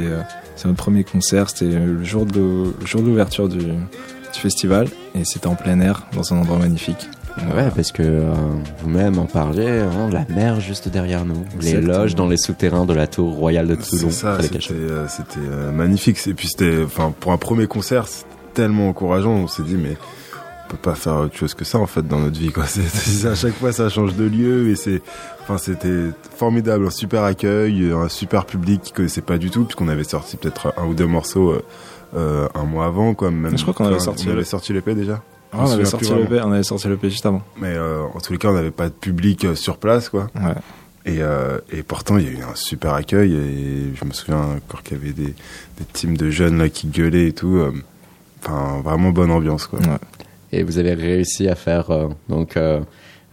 c'est notre premier concert. C'était le jour de d'ouverture du, du festival. Et c'était en plein air, dans un endroit magnifique. Ouais, parce que euh, vous-même en parliez, hein, la mer juste derrière nous, les loges dans les souterrains de la tour royale de Toulon. C'était euh, euh, magnifique. Et puis c'était, enfin, pour un premier concert, tellement encourageant. On s'est dit, mais peut pas faire autre chose que ça en fait dans notre vie. Quoi. (laughs) C'est, à chaque fois, ça change de lieu et c'est, enfin, c'était formidable, un super accueil, un super public qui connaissait pas du tout, puisqu'on avait sorti peut-être un ou deux morceaux euh, euh, un mois avant, quoi. Même, Je crois qu'on avait sorti on le- avait sorti l'EP déjà. Ah, on, avait sorti. P, on avait sorti P juste avant. Mais euh, en tous les cas, on n'avait pas de public euh, sur place, quoi. Ouais. Et, euh, et pourtant, il y a eu un super accueil. Et je me souviens encore qu'il y avait des, des teams de jeunes là qui gueulaient et tout. euh, Enfin, vraiment bonne ambiance, quoi. Ouais. Et vous avez réussi à faire euh, donc euh,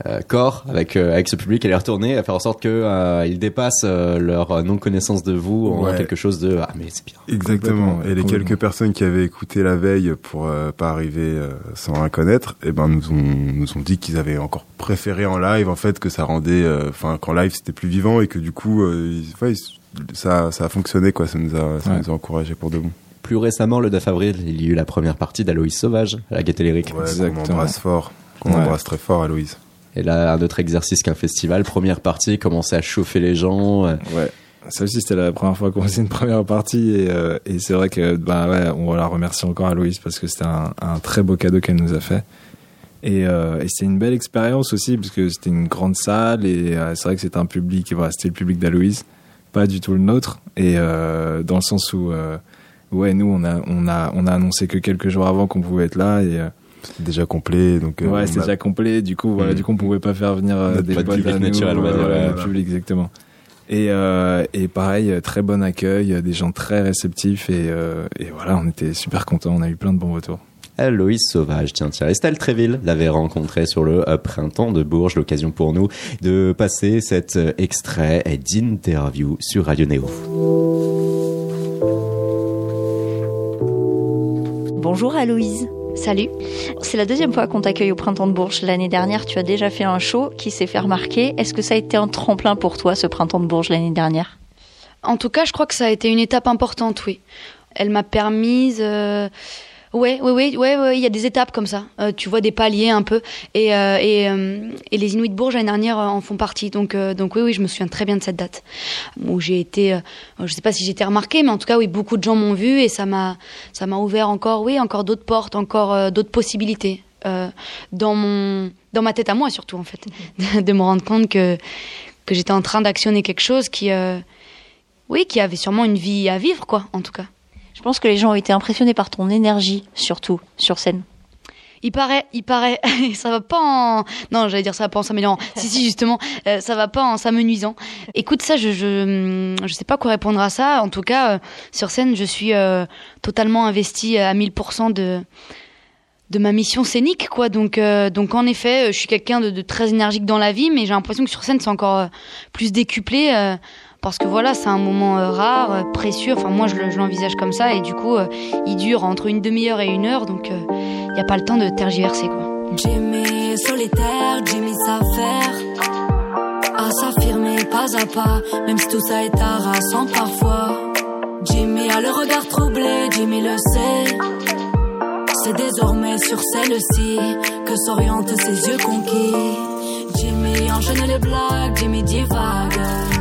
euh, corps avec euh, avec ce public et les retourner, à faire en sorte que euh, ils dépassent euh, leur non connaissance de vous en Ouais. quelque chose de ah mais c'est bien. Exactement. Et les quelques personnes qui avaient écouté la veille pour euh, pas arriver euh, sans rien connaître, et ben nous ont nous ont dit qu'ils avaient encore préféré en live en fait que ça rendait, euh, enfin qu'en live c'était plus vivant et que du coup, euh, ils- ouais, ils- ça ça a fonctionné quoi. Ça nous a ça Ouais. nous a encouragé pour de bon. Plus récemment, le 9 avril, il y a eu la première partie d'Aloïs Sauvage à la Gaieté Lyrique. Ouais, qu'on embrasse fort, qu'on Ouais. embrasse très fort, Aloïse. Et là, un autre exercice qu'un festival, première partie, commencer à chauffer les gens. euh, Ouais. Ça aussi, c'était la première fois qu'on faisait une première partie et, euh, et c'est vrai que bah ouais, on la remercie encore à Louise parce que c'était un, un très beau cadeau qu'elle nous a fait. Et, euh, et c'était une belle expérience aussi parce que c'était une grande salle et euh, c'est vrai que c'était un public, voilà, c'était le public d'Aloïse, pas du tout le nôtre. Et euh, dans le sens où, euh, ouais, nous on a on a on a annoncé que quelques jours avant qu'on pouvait être là et euh, C'était déjà complet, donc. euh, ouais, a- déjà complet. Du coup, voilà, Mm. du coup, on pouvait pas faire venir euh, des potes public naturel, ouais, public exactement. Et euh, et pareil, très bon accueil, des gens très réceptifs et et voilà, on était super contents. On a eu plein de bons retours. Aloïs Sauvage, tiens, tiens. Estelle Tréville l'avait rencontré sur le printemps de Bourges, l'occasion pour nous de passer cet extrait d'interview sur Radio Néo. Bonjour Aloïse. Salut. C'est la deuxième fois qu'on t'accueille au printemps de Bourges. L'année dernière, tu as déjà fait un show qui s'est fait remarquer. Est-ce que ça a été un tremplin pour toi, ce printemps de Bourges l'année dernière? En tout cas, je crois que ça a été une étape importante, oui. Elle m'a permise. euh, Ouais, ouais, ouais, ouais, ouais, il y a des étapes comme ça. Euh, tu vois des paliers un peu, et euh, et, euh, et les Inuits de Bourges l'année dernière en font partie. Donc donc oui, oui, je me souviens très bien de cette date où j'ai été. je sais pas si j'ai été remarquée, mais en tout cas oui, beaucoup de gens m'ont vu et ça m'a ça m'a ouvert encore, oui, encore d'autres portes, encore d'autres possibilités dans mon dans ma tête à moi surtout en fait, (laughs) de me rendre compte que que j'étais en train d'actionner quelque chose qui oui, qui avait sûrement une vie à vivre, quoi, en tout cas. Je pense que les gens ont été impressionnés par ton énergie, surtout sur scène. Il paraît, il paraît, (laughs) ça va pas en, non, j'allais dire ça va pas en s'améliorant. (laughs) si, si, justement, euh, ça va pas en s'amenuisant. Écoute, ça, je, je, je sais pas quoi répondre à ça. En tout cas, euh, sur scène, je suis euh, totalement investie à 1000% de, de ma mission scénique, quoi. Donc, euh, donc en effet, je suis quelqu'un de, de très énergique dans la vie, mais j'ai l'impression que sur scène, c'est encore plus décuplé. Parce que voilà, c'est un moment euh, rare, euh, précieux. Enfin, moi, je, le- je l'envisage comme ça, et du coup, euh, il dure entre une demi-heure et une heure, donc il n'y a pas le temps de tergiverser, quoi. Jimmy solitaire, Jimmy s'affaire à s'affirmer pas à pas, même si tout ça est harassant parfois. Jimmy a le regard troublé, Jimmy le sait. C'est désormais sur celle-ci que s'orientent ses yeux conquis. les blagues, Jimmy divague.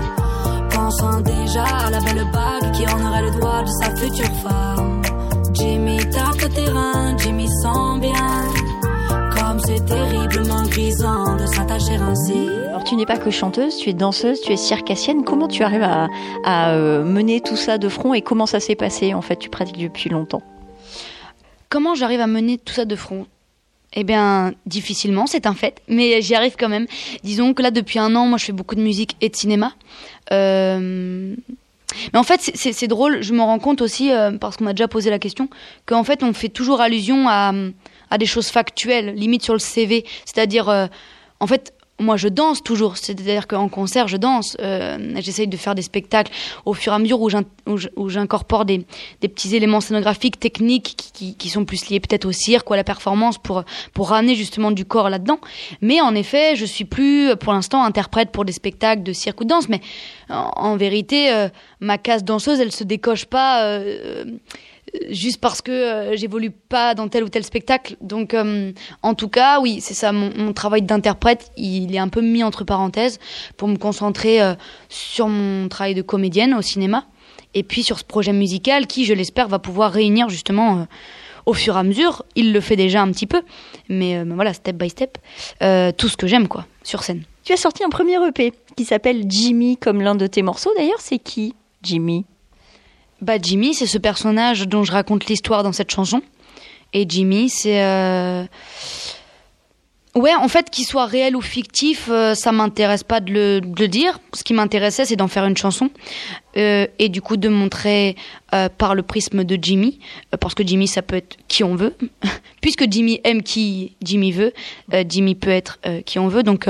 Pensant déjà à la belle bague qui ornerait le doigt de sa future femme. Jimmy tape le terrain, Jimmy sent bien. Comme c'est terriblement grisant de s'attacher ainsi. Alors tu n'es pas que chanteuse, tu es danseuse, tu es circassienne. Comment tu arrives à, à, euh, mener tout ça de front et comment ça s'est passé En fait, tu pratiques depuis longtemps? Comment j'arrive à mener tout ça de front? Eh bien, difficilement, c'est un fait, mais j'y arrive quand même. Disons que là, depuis un an, moi, je fais beaucoup de musique et de cinéma. Euh, Mais en fait, c'est- drôle, je me rends compte aussi, euh, parce qu'on m'a déjà posé la question, qu'en fait, on fait toujours allusion à, à des choses factuelles, limite sur le CV. C'est-à-dire, euh, en fait, moi, je danse toujours. C'est-à-dire qu'en concert, je danse. Euh, J'essaye de faire des spectacles au fur et à mesure où j'incorpore des, petits éléments scénographiques, techniques, qui, sont plus liés peut-être au cirque ou à la performance pour, ramener justement du corps là-dedans. Mais en effet, je suis plus, pour l'instant, interprète pour des spectacles de cirque ou de danse. Mais en, en vérité, euh, ma case danseuse, elle se décoche pas euh, juste parce que euh, j'évolue pas dans tel ou tel spectacle. Donc, euh, en tout cas, oui, c'est ça. Mon, travail d'interprète, il est un peu mis entre parenthèses pour me concentrer euh, sur mon travail de comédienne au cinéma et puis sur ce projet musical qui, je l'espère, va pouvoir réunir justement au fur et à mesure. Il le fait déjà un petit peu, mais voilà, step by step, tout ce que j'aime, quoi, sur scène. Tu as sorti un premier EP qui s'appelle Jimmy, comme l'un de tes morceaux. D'ailleurs, c'est qui Jimmy? Bah Jimmy, c'est ce personnage dont je raconte l'histoire dans cette chanson. Et Jimmy, c'est euh... ouais, en fait, qu'il soit réel ou fictif, euh, ça m'intéresse pas de le, dire. Ce qui m'intéressait, c'est d'en faire une chanson euh, et du coup de montrer euh, par le prisme de Jimmy, parce que Jimmy, ça peut être qui on veut, (laughs) puisque Jimmy aime qui Jimmy veut. Jimmy peut être qui on veut, donc.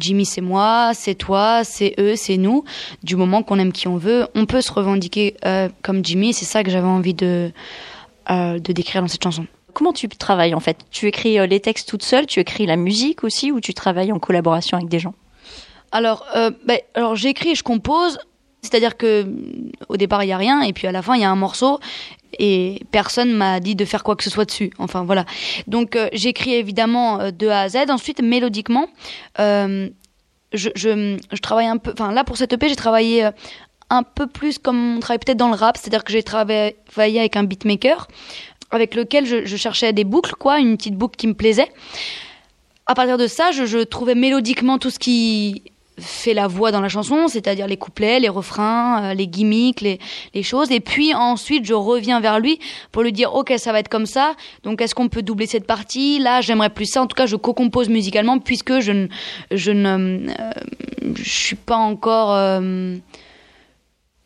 Jimmy, c'est moi, c'est toi, c'est eux, c'est nous. Du moment qu'on aime qui on veut, on peut se revendiquer euh, comme Jimmy. C'est ça que j'avais envie de, euh, de décrire dans cette chanson. Comment tu travailles en fait? Tu écris euh, les textes toute seule, tu écris la musique aussi ou tu travailles en collaboration avec des gens? Alors, euh, ben, alors j'écris et je compose. C'est-à-dire que au départ il y a rien et puis à la fin il y a un morceau et personne m'a dit de faire quoi que ce soit dessus. Enfin voilà. Donc euh, j'écris évidemment euh, de A à Z. Ensuite mélodiquement, euh, je, travaille un peu. Enfin là pour cette EP j'ai travaillé un peu plus comme on travaille peut-être dans le rap, c'est-à-dire que j'ai travaillé avec un beatmaker avec lequel je, je cherchais des boucles quoi, une petite boucle qui me plaisait. À partir de ça, je trouvais mélodiquement tout ce qui fait la voix dans la chanson, c'est-à-dire les couplets, les refrains, euh, les gimmicks, les, choses. Et puis ensuite, je reviens vers lui pour lui dire, ok, ça va être comme ça. Donc, est-ce qu'on peut doubler cette partie? Là, j'aimerais plus ça. En tout cas, je co-compose musicalement puisque je ne, je ne, euh, suis pas encore. euh,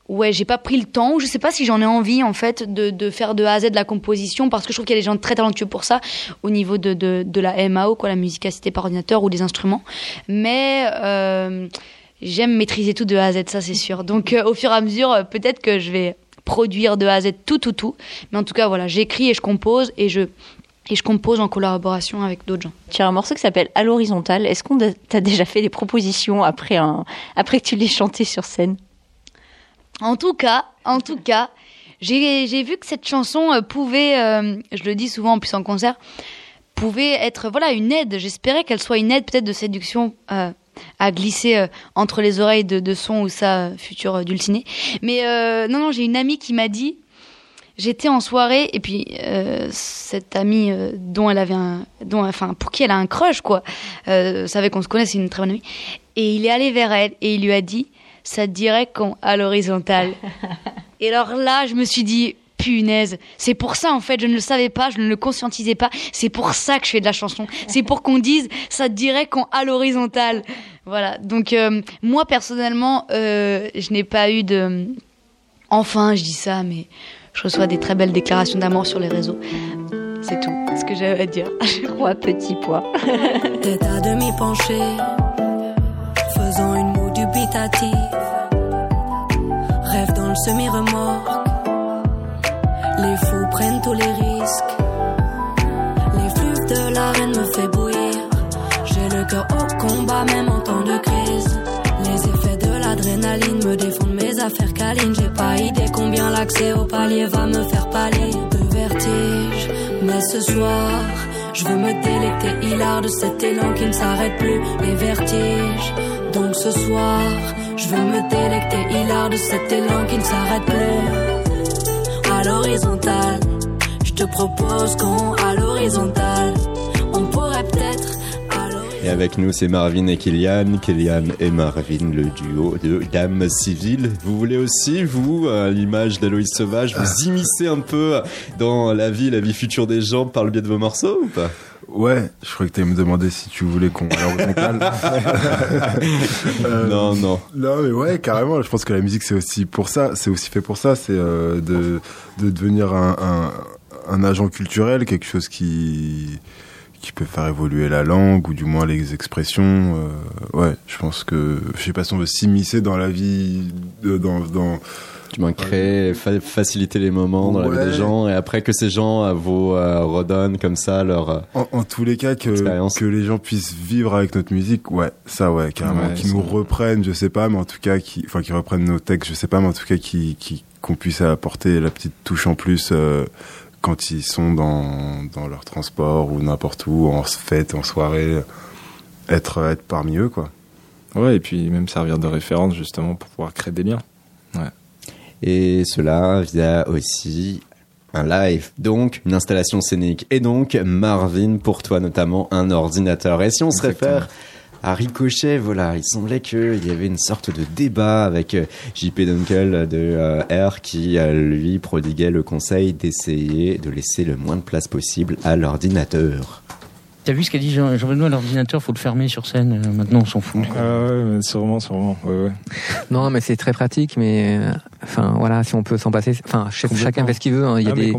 Ouais, j'ai pas pris le temps, ou je sais pas si j'en ai envie en fait de, de faire de A à Z la composition, parce que je trouve qu'il y a des gens très talentueux pour ça, au niveau de, de, de la MAO, quoi, la musique par ordinateur ou des instruments. Mais euh, j'aime maîtriser tout de A à Z, ça c'est sûr. Donc euh, au fur et à mesure, euh, peut-être que je vais produire de A à Z tout, tout, tout. Mais en tout cas, voilà, j'écris et je compose et je, et je compose en collaboration avec d'autres gens. Tu as un morceau qui s'appelle À l'horizontale. Est-ce qu'on t'a déjà fait des propositions après, un... après que tu l'aies chanté sur scène? En tout cas, en tout cas, j'ai vu que cette chanson euh, pouvait, euh, je le dis souvent en plus en concert, pouvait être voilà une aide. J'espérais qu'elle soit une aide peut-être de séduction euh, à glisser entre les oreilles de, de son ou sa future dulcinée. Mais non, non, j'ai une amie qui m'a dit, j'étais en soirée et puis cette amie dont elle avait un, dont, enfin pour qui elle a un crush quoi, savait qu'on se connaît, c'est une très bonne amie. Et il est allé vers elle et il lui a dit, ça te dirait qu'on à l'horizontale. (laughs) Et alors là, je me suis dit, punaise, c'est pour ça en fait, je ne le savais pas, je ne le conscientisais pas, c'est pour ça que je fais de la chanson. C'est pour qu'on dise, ça te dirait qu'on à l'horizontale. Voilà, donc euh, moi personnellement, euh, je n'ai pas eu de... Enfin, je dis ça, mais je reçois des très belles déclarations d'amour sur les réseaux. C'est tout ce que j'avais à dire. (laughs) Roi petit pois. Tête à demi penchée, faisant une moue dubitative. Semi-remorque. Les fous prennent tous les risques. L'effluve de l'arène me fait bouillir. J'ai le cœur au combat, même en temps de crise. Les effets de l'adrénaline me défendent mes affaires câlines. J'ai pas idée combien l'accès au palier va me faire pâlir de vertige. Mais ce soir, Je veux me délecter, hilar de cet élan qui ne s'arrête plus, les vertiges. Donc ce soir, je veux me délecter, hilar de cet élan qui ne s'arrête plus. À l'horizontale, je te propose qu'on à l'horizontale, Et avec nous, c'est Marvin et Kylian. Kylian et Marvin, le duo de Dame Civile. Vous voulez aussi, vous, à l'image d'Aloïs Sauvage, vous immiscer un peu dans la vie, la vie future des gens par le biais de vos morceaux ou pas? Ouais, je croyais que tu me demander si tu voulais qu'on. (laughs) Euh, Non, non. Non, mais ouais, carrément. Je pense que la musique, c'est aussi pour ça. C'est aussi fait pour ça. C'est euh, de, de devenir un, un, un agent culturel, quelque chose qui qui peut faire évoluer la langue ou du moins les expressions. Euh, ouais, je pense que je sais pas si on veut s'immiscer dans la vie, dans, dans Du moins créer, fa- faciliter les moments dans la vie des gens et après que ces gens euh, vous euh, redonnent comme ça leur... En, en tous les cas, que, Expérience. que les gens puissent vivre avec notre musique, ouais, ça, ouais, carrément. Ouais, qui nous reprennent, je sais pas, mais en tout cas, qui, enfin, qui reprennent nos textes, je sais pas, mais en tout cas, qui, qui, qu'on puisse apporter la petite touche en plus euh, quand ils sont dans, dans leur transport ou n'importe où, en fête, en soirée, être, être parmi eux, quoi. Ouais, et puis même servir de référence justement pour pouvoir créer des liens. Et cela via aussi un live, donc une installation scénique. Et donc, Marvin, pour toi notamment, un ordinateur. Et si on se Exactement. réfère à Ricochet, voilà, il semblait qu'il y avait une sorte de débat avec euh, JP Dunkel de euh, R qui euh, lui prodiguait le conseil d'essayer de laisser le moins de place possible à l'ordinateur. T'as vu ce qu'a dit Jean- Jean-Benoît L'ordinateur, faut le fermer sur scène. Maintenant, on s'en fout. Ah ouais, sûrement, sûrement. Ouais, ouais. Non, mais c'est très pratique, mais enfin voilà, si on peut s'en passer. Enfin, chacun fait ce qu'il veut. hein. Il y a Ah, des,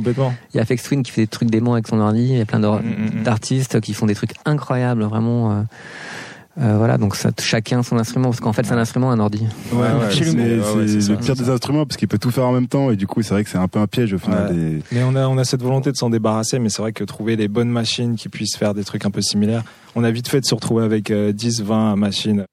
il y a Fex Twin qui fait des trucs démons avec son ordi. Il y a plein Mm, mm, mm. d'artistes qui font des trucs incroyables, vraiment. euh, euh, voilà, donc ça, chacun son instrument, parce qu'en fait, c'est un instrument, un ordi. Ouais, ouais, c'est le ça, pire des ça. instruments parce qu'il peut tout faire en même temps et du coup c'est vrai que c'est un peu un piège au final. Ouais. des- Mais on a, on a cette volonté de s'en débarrasser, mais c'est vrai que trouver les bonnes machines qui puissent faire des trucs un peu similaires, on a vite fait de se retrouver avec euh, 10, 20 machines.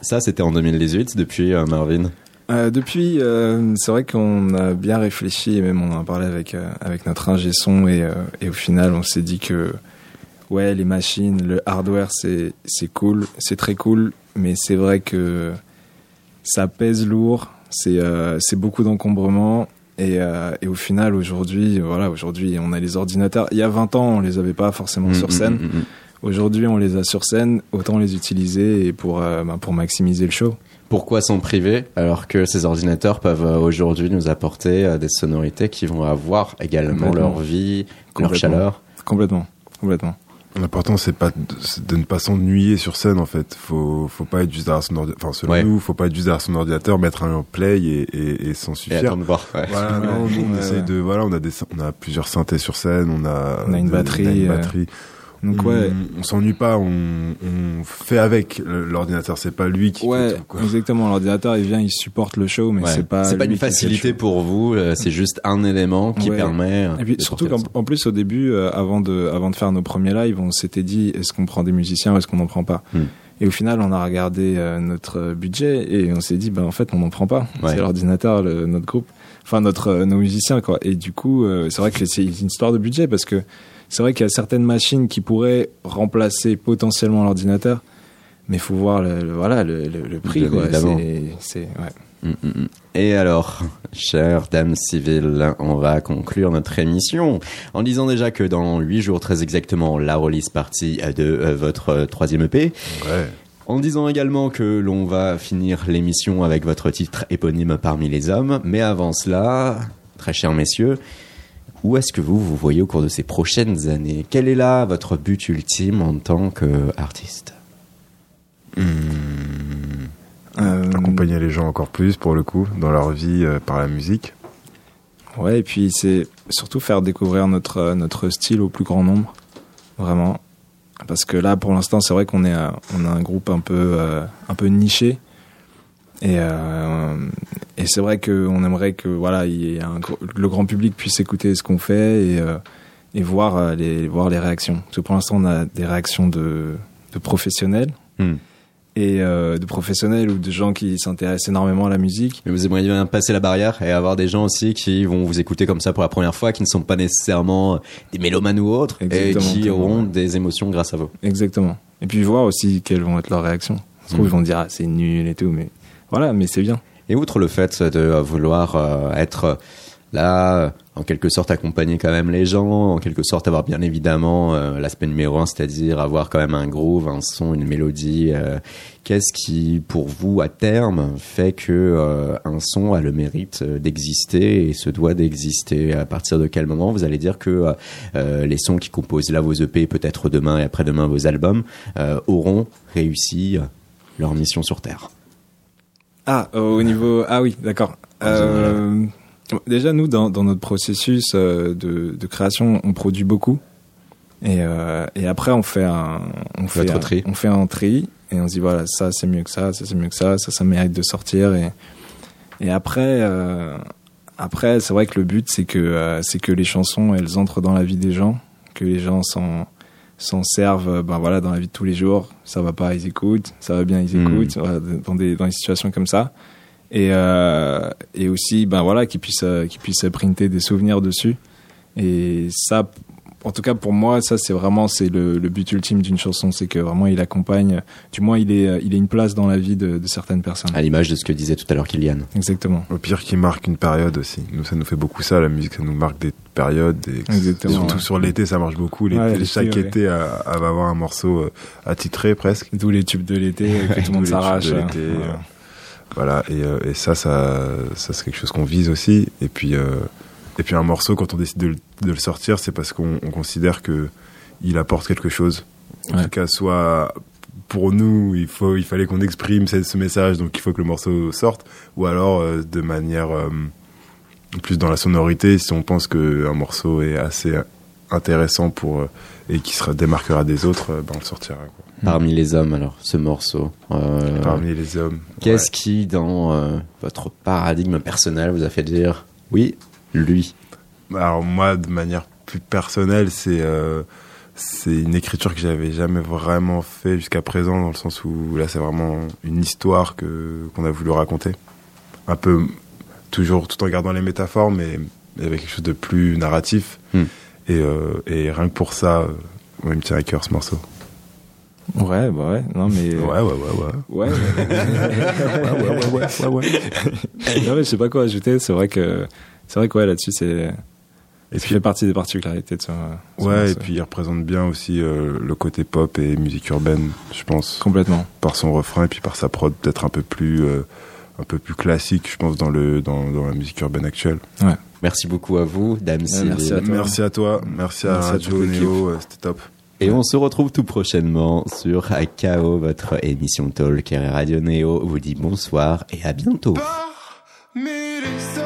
Ça, c'était en 2018, depuis euh, Marvin. Euh, depuis, euh, c'est vrai qu'on a bien réfléchi et même on en a parlé avec, euh, avec notre ingé son et, euh, et au final on s'est dit que ouais les machines, le hardware c'est c'est cool, c'est très cool, mais c'est vrai que ça pèse lourd, c'est euh, c'est beaucoup d'encombrement et, euh, et au final aujourd'hui voilà aujourd'hui on a les ordinateurs. Il y a 20 ans on les avait pas forcément Mm, sur mm, scène. mm. Aujourd'hui on les a sur scène, autant les utiliser et pour euh, ben, pour maximiser le show. Pourquoi s'en priver alors que ces ordinateurs peuvent euh, aujourd'hui nous apporter des sonorités qui vont avoir également leur vie, leur chaleur? Complètement, complètement. L'important, c'est pas de, de ne pas s'ennuyer sur scène, en fait. Faut, faut pas être juste derrière son ordinateur. Enfin, selon Ouais. nous, faut pas être juste derrière son ordinateur, mettre un play et, et, et s'en et suffire. attendre de voir. ouais. Voilà, Ouais, (laughs) non, nous, on ouais, essaye ouais. de, voilà, on a des, on a plusieurs synthés sur scène, on a, On a une de- batterie, on a une euh, batterie. Donc on, ouais, on s'ennuie pas, on, on fait avec l'ordinateur, c'est pas lui qui ouais, fait tout, quoi. exactement. L'ordinateur, il vient, il supporte le show, mais Ouais. c'est pas. C'est pas une facilité pour vous, euh, c'est juste un élément qui Ouais. permet. euh, Et puis surtout qu'en en plus au début, euh, avant de avant de faire nos premiers lives, on s'était dit est-ce qu'on prend des musiciens ou est-ce qu'on n'en prend pas. Hmm. Et au final, on a regardé euh, notre budget et on s'est dit ben en fait on n'en prend pas. Ouais. C'est l'ordinateur, le- notre groupe, enfin notre euh, nos musiciens quoi. Et du coup, euh, c'est vrai que c'est une histoire de budget parce que c'est vrai qu'il y a certaines machines qui pourraient remplacer potentiellement l'ordinateur, mais il faut voir le, le- voilà le, le- le prix quoi. C'est ouais. Mm, mm, mm. Et alors, chère dame civile, on va conclure notre émission en disant déjà que dans huit jours très exactement, la release partie de euh, votre troisième EP. Ouais. En disant également que l'on va finir l'émission avec votre titre éponyme parmi les hommes. Mais avant cela, très chers messieurs, où est-ce que vous vous voyez au cours de ces prochaines années? Quel est là votre but ultime en tant qu'artiste? Hmm. Euh, Accompagner les gens encore plus, pour le coup, dans leur vie euh, par la musique. Ouais, et puis c'est surtout faire découvrir notre euh, notre style au plus grand nombre, vraiment. Parce que là, pour l'instant, c'est vrai qu'on est on a un groupe un peu euh, un peu niché, et euh, et c'est vrai qu'on aimerait que voilà, il y ait un, gr- le grand public puisse écouter ce qu'on fait et euh, et voir euh, les voir les réactions. Parce que pour l'instant, on a des réactions de de professionnels. Hmm. et euh, de professionnels ou de gens qui s'intéressent énormément à la musique. Mais vous aimeriez bien passer la barrière et avoir des gens aussi qui vont vous écouter comme ça pour la première fois, qui ne sont pas nécessairement des mélomanes ou autres, Exactement, et qui auront des émotions grâce à vous. Exactement. Et puis voir aussi quelles vont être leurs réactions. Ça se trouve, ils vont dire ah, c'est nul et tout, mais voilà, mais c'est bien. Et outre le fait de vouloir euh, être euh, là, euh, en quelque sorte accompagner quand même les gens, en quelque sorte avoir bien évidemment l'aspect numéro un, c'est-à-dire avoir quand même un groove, un son, une mélodie. Qu'est-ce qui, pour vous, à terme, fait que un son a le mérite d'exister et se doit d'exister? À partir de quel moment vous allez dire que les sons qui composent là vos EP, peut-être demain et après-demain vos albums, auront réussi leur mission sur Terre? Ah, au niveau. Ah oui, d'accord. Euh, déjà, nous, dans, dans notre processus euh, de, de création, on produit beaucoup. Et, euh, et après, on fait un, on fait un, tri. on fait un tri et on se dit voilà, ça c'est mieux que ça, ça c'est mieux que ça, ça ça mérite de sortir. Et, et après, euh, après, c'est vrai que le but c'est que c'est que les chansons elles entrent dans la vie des gens, que les gens s'en s'en servent, euh, ben voilà, dans la vie de tous les jours. Ça va pas, ils écoutent. Ça va bien, ils Mm. écoutent. Voilà, dans des dans des situations comme ça. Et euh, et aussi, ben voilà, qu'ils puissent euh, qu'ils puissent printer des souvenirs dessus. Et ça, en tout cas pour moi, ça c'est vraiment c'est le, le but ultime d'une chanson, c'est que vraiment il accompagne, du moins il est il est une place dans la vie de, de certaines personnes. À l'image de ce que disait tout à l'heure Kylian. Exactement. Au pire, qui marque une période aussi. Nous, ça nous fait beaucoup ça, la musique, ça nous marque des périodes. Des... Exactement, Surtout ouais. sur l'été, ça marche beaucoup. L'été, Ouais, l'été, chaque ouais. été, euh, elle va avoir un morceau euh, attitré presque. D'où les tubes de l'été (laughs) que tout le monde s'arrache. de l'été, Voilà. euh, Voilà, et, euh, et ça, ça, ça c'est quelque chose qu'on vise aussi. Et puis, euh, et puis un morceau, quand on décide de, le- de le sortir, c'est parce qu'on on considère que il apporte quelque chose. En Ouais. tout cas, soit pour nous, il faut, il fallait qu'on exprime ce, ce message, donc il faut que le morceau sorte, ou alors euh, de manière euh, plus dans la sonorité, si on pense que un morceau est assez intéressant pour euh, et qui sera démarquera des autres, euh, ben on le sortira. quoi. Parmi les hommes, alors, ce morceau. euh, Parmi les hommes. Qu'est-ce qui, dans euh, votre paradigme personnel, vous a fait dire oui, lui Alors moi, de manière plus personnelle, c'est euh, c'est une écriture que j'avais jamais vraiment fait jusqu'à présent, dans le sens où là, c'est vraiment une histoire que qu'on a voulu raconter, un peu toujours tout en gardant les métaphores, mais avec quelque chose de plus narratif. Hmm. Et, euh, et rien que pour ça, euh, ouais, il me tient à cœur ce morceau. Ouais, bah ouais, non mais. Ouais, ouais, ouais, Ouais, ouais. ouais, (laughs) ouais, ouais, ouais, ouais, ouais. (laughs) non, mais je sais pas quoi ajouter. C'est vrai que, c'est vrai que ouais, là-dessus, c'est, Et ça puis- fait partie des particularités de ce, ce Ouais, et puis il représente bien aussi euh, le côté pop et musique urbaine, je pense. Complètement. Par son refrain et puis par sa prod, peut-être un peu plus, euh, un peu plus classique, je pense, dans le dans, dans la musique urbaine actuelle. Ouais. Merci beaucoup à vous, Dame Sylvie. merci à toi. Merci à toi, merci à Merci à Radio. Néo, euh, c'était top. Et on se retrouve tout prochainement sur KO, votre émission Talk et Radio Néo vous dit bonsoir et à bientôt. Bye.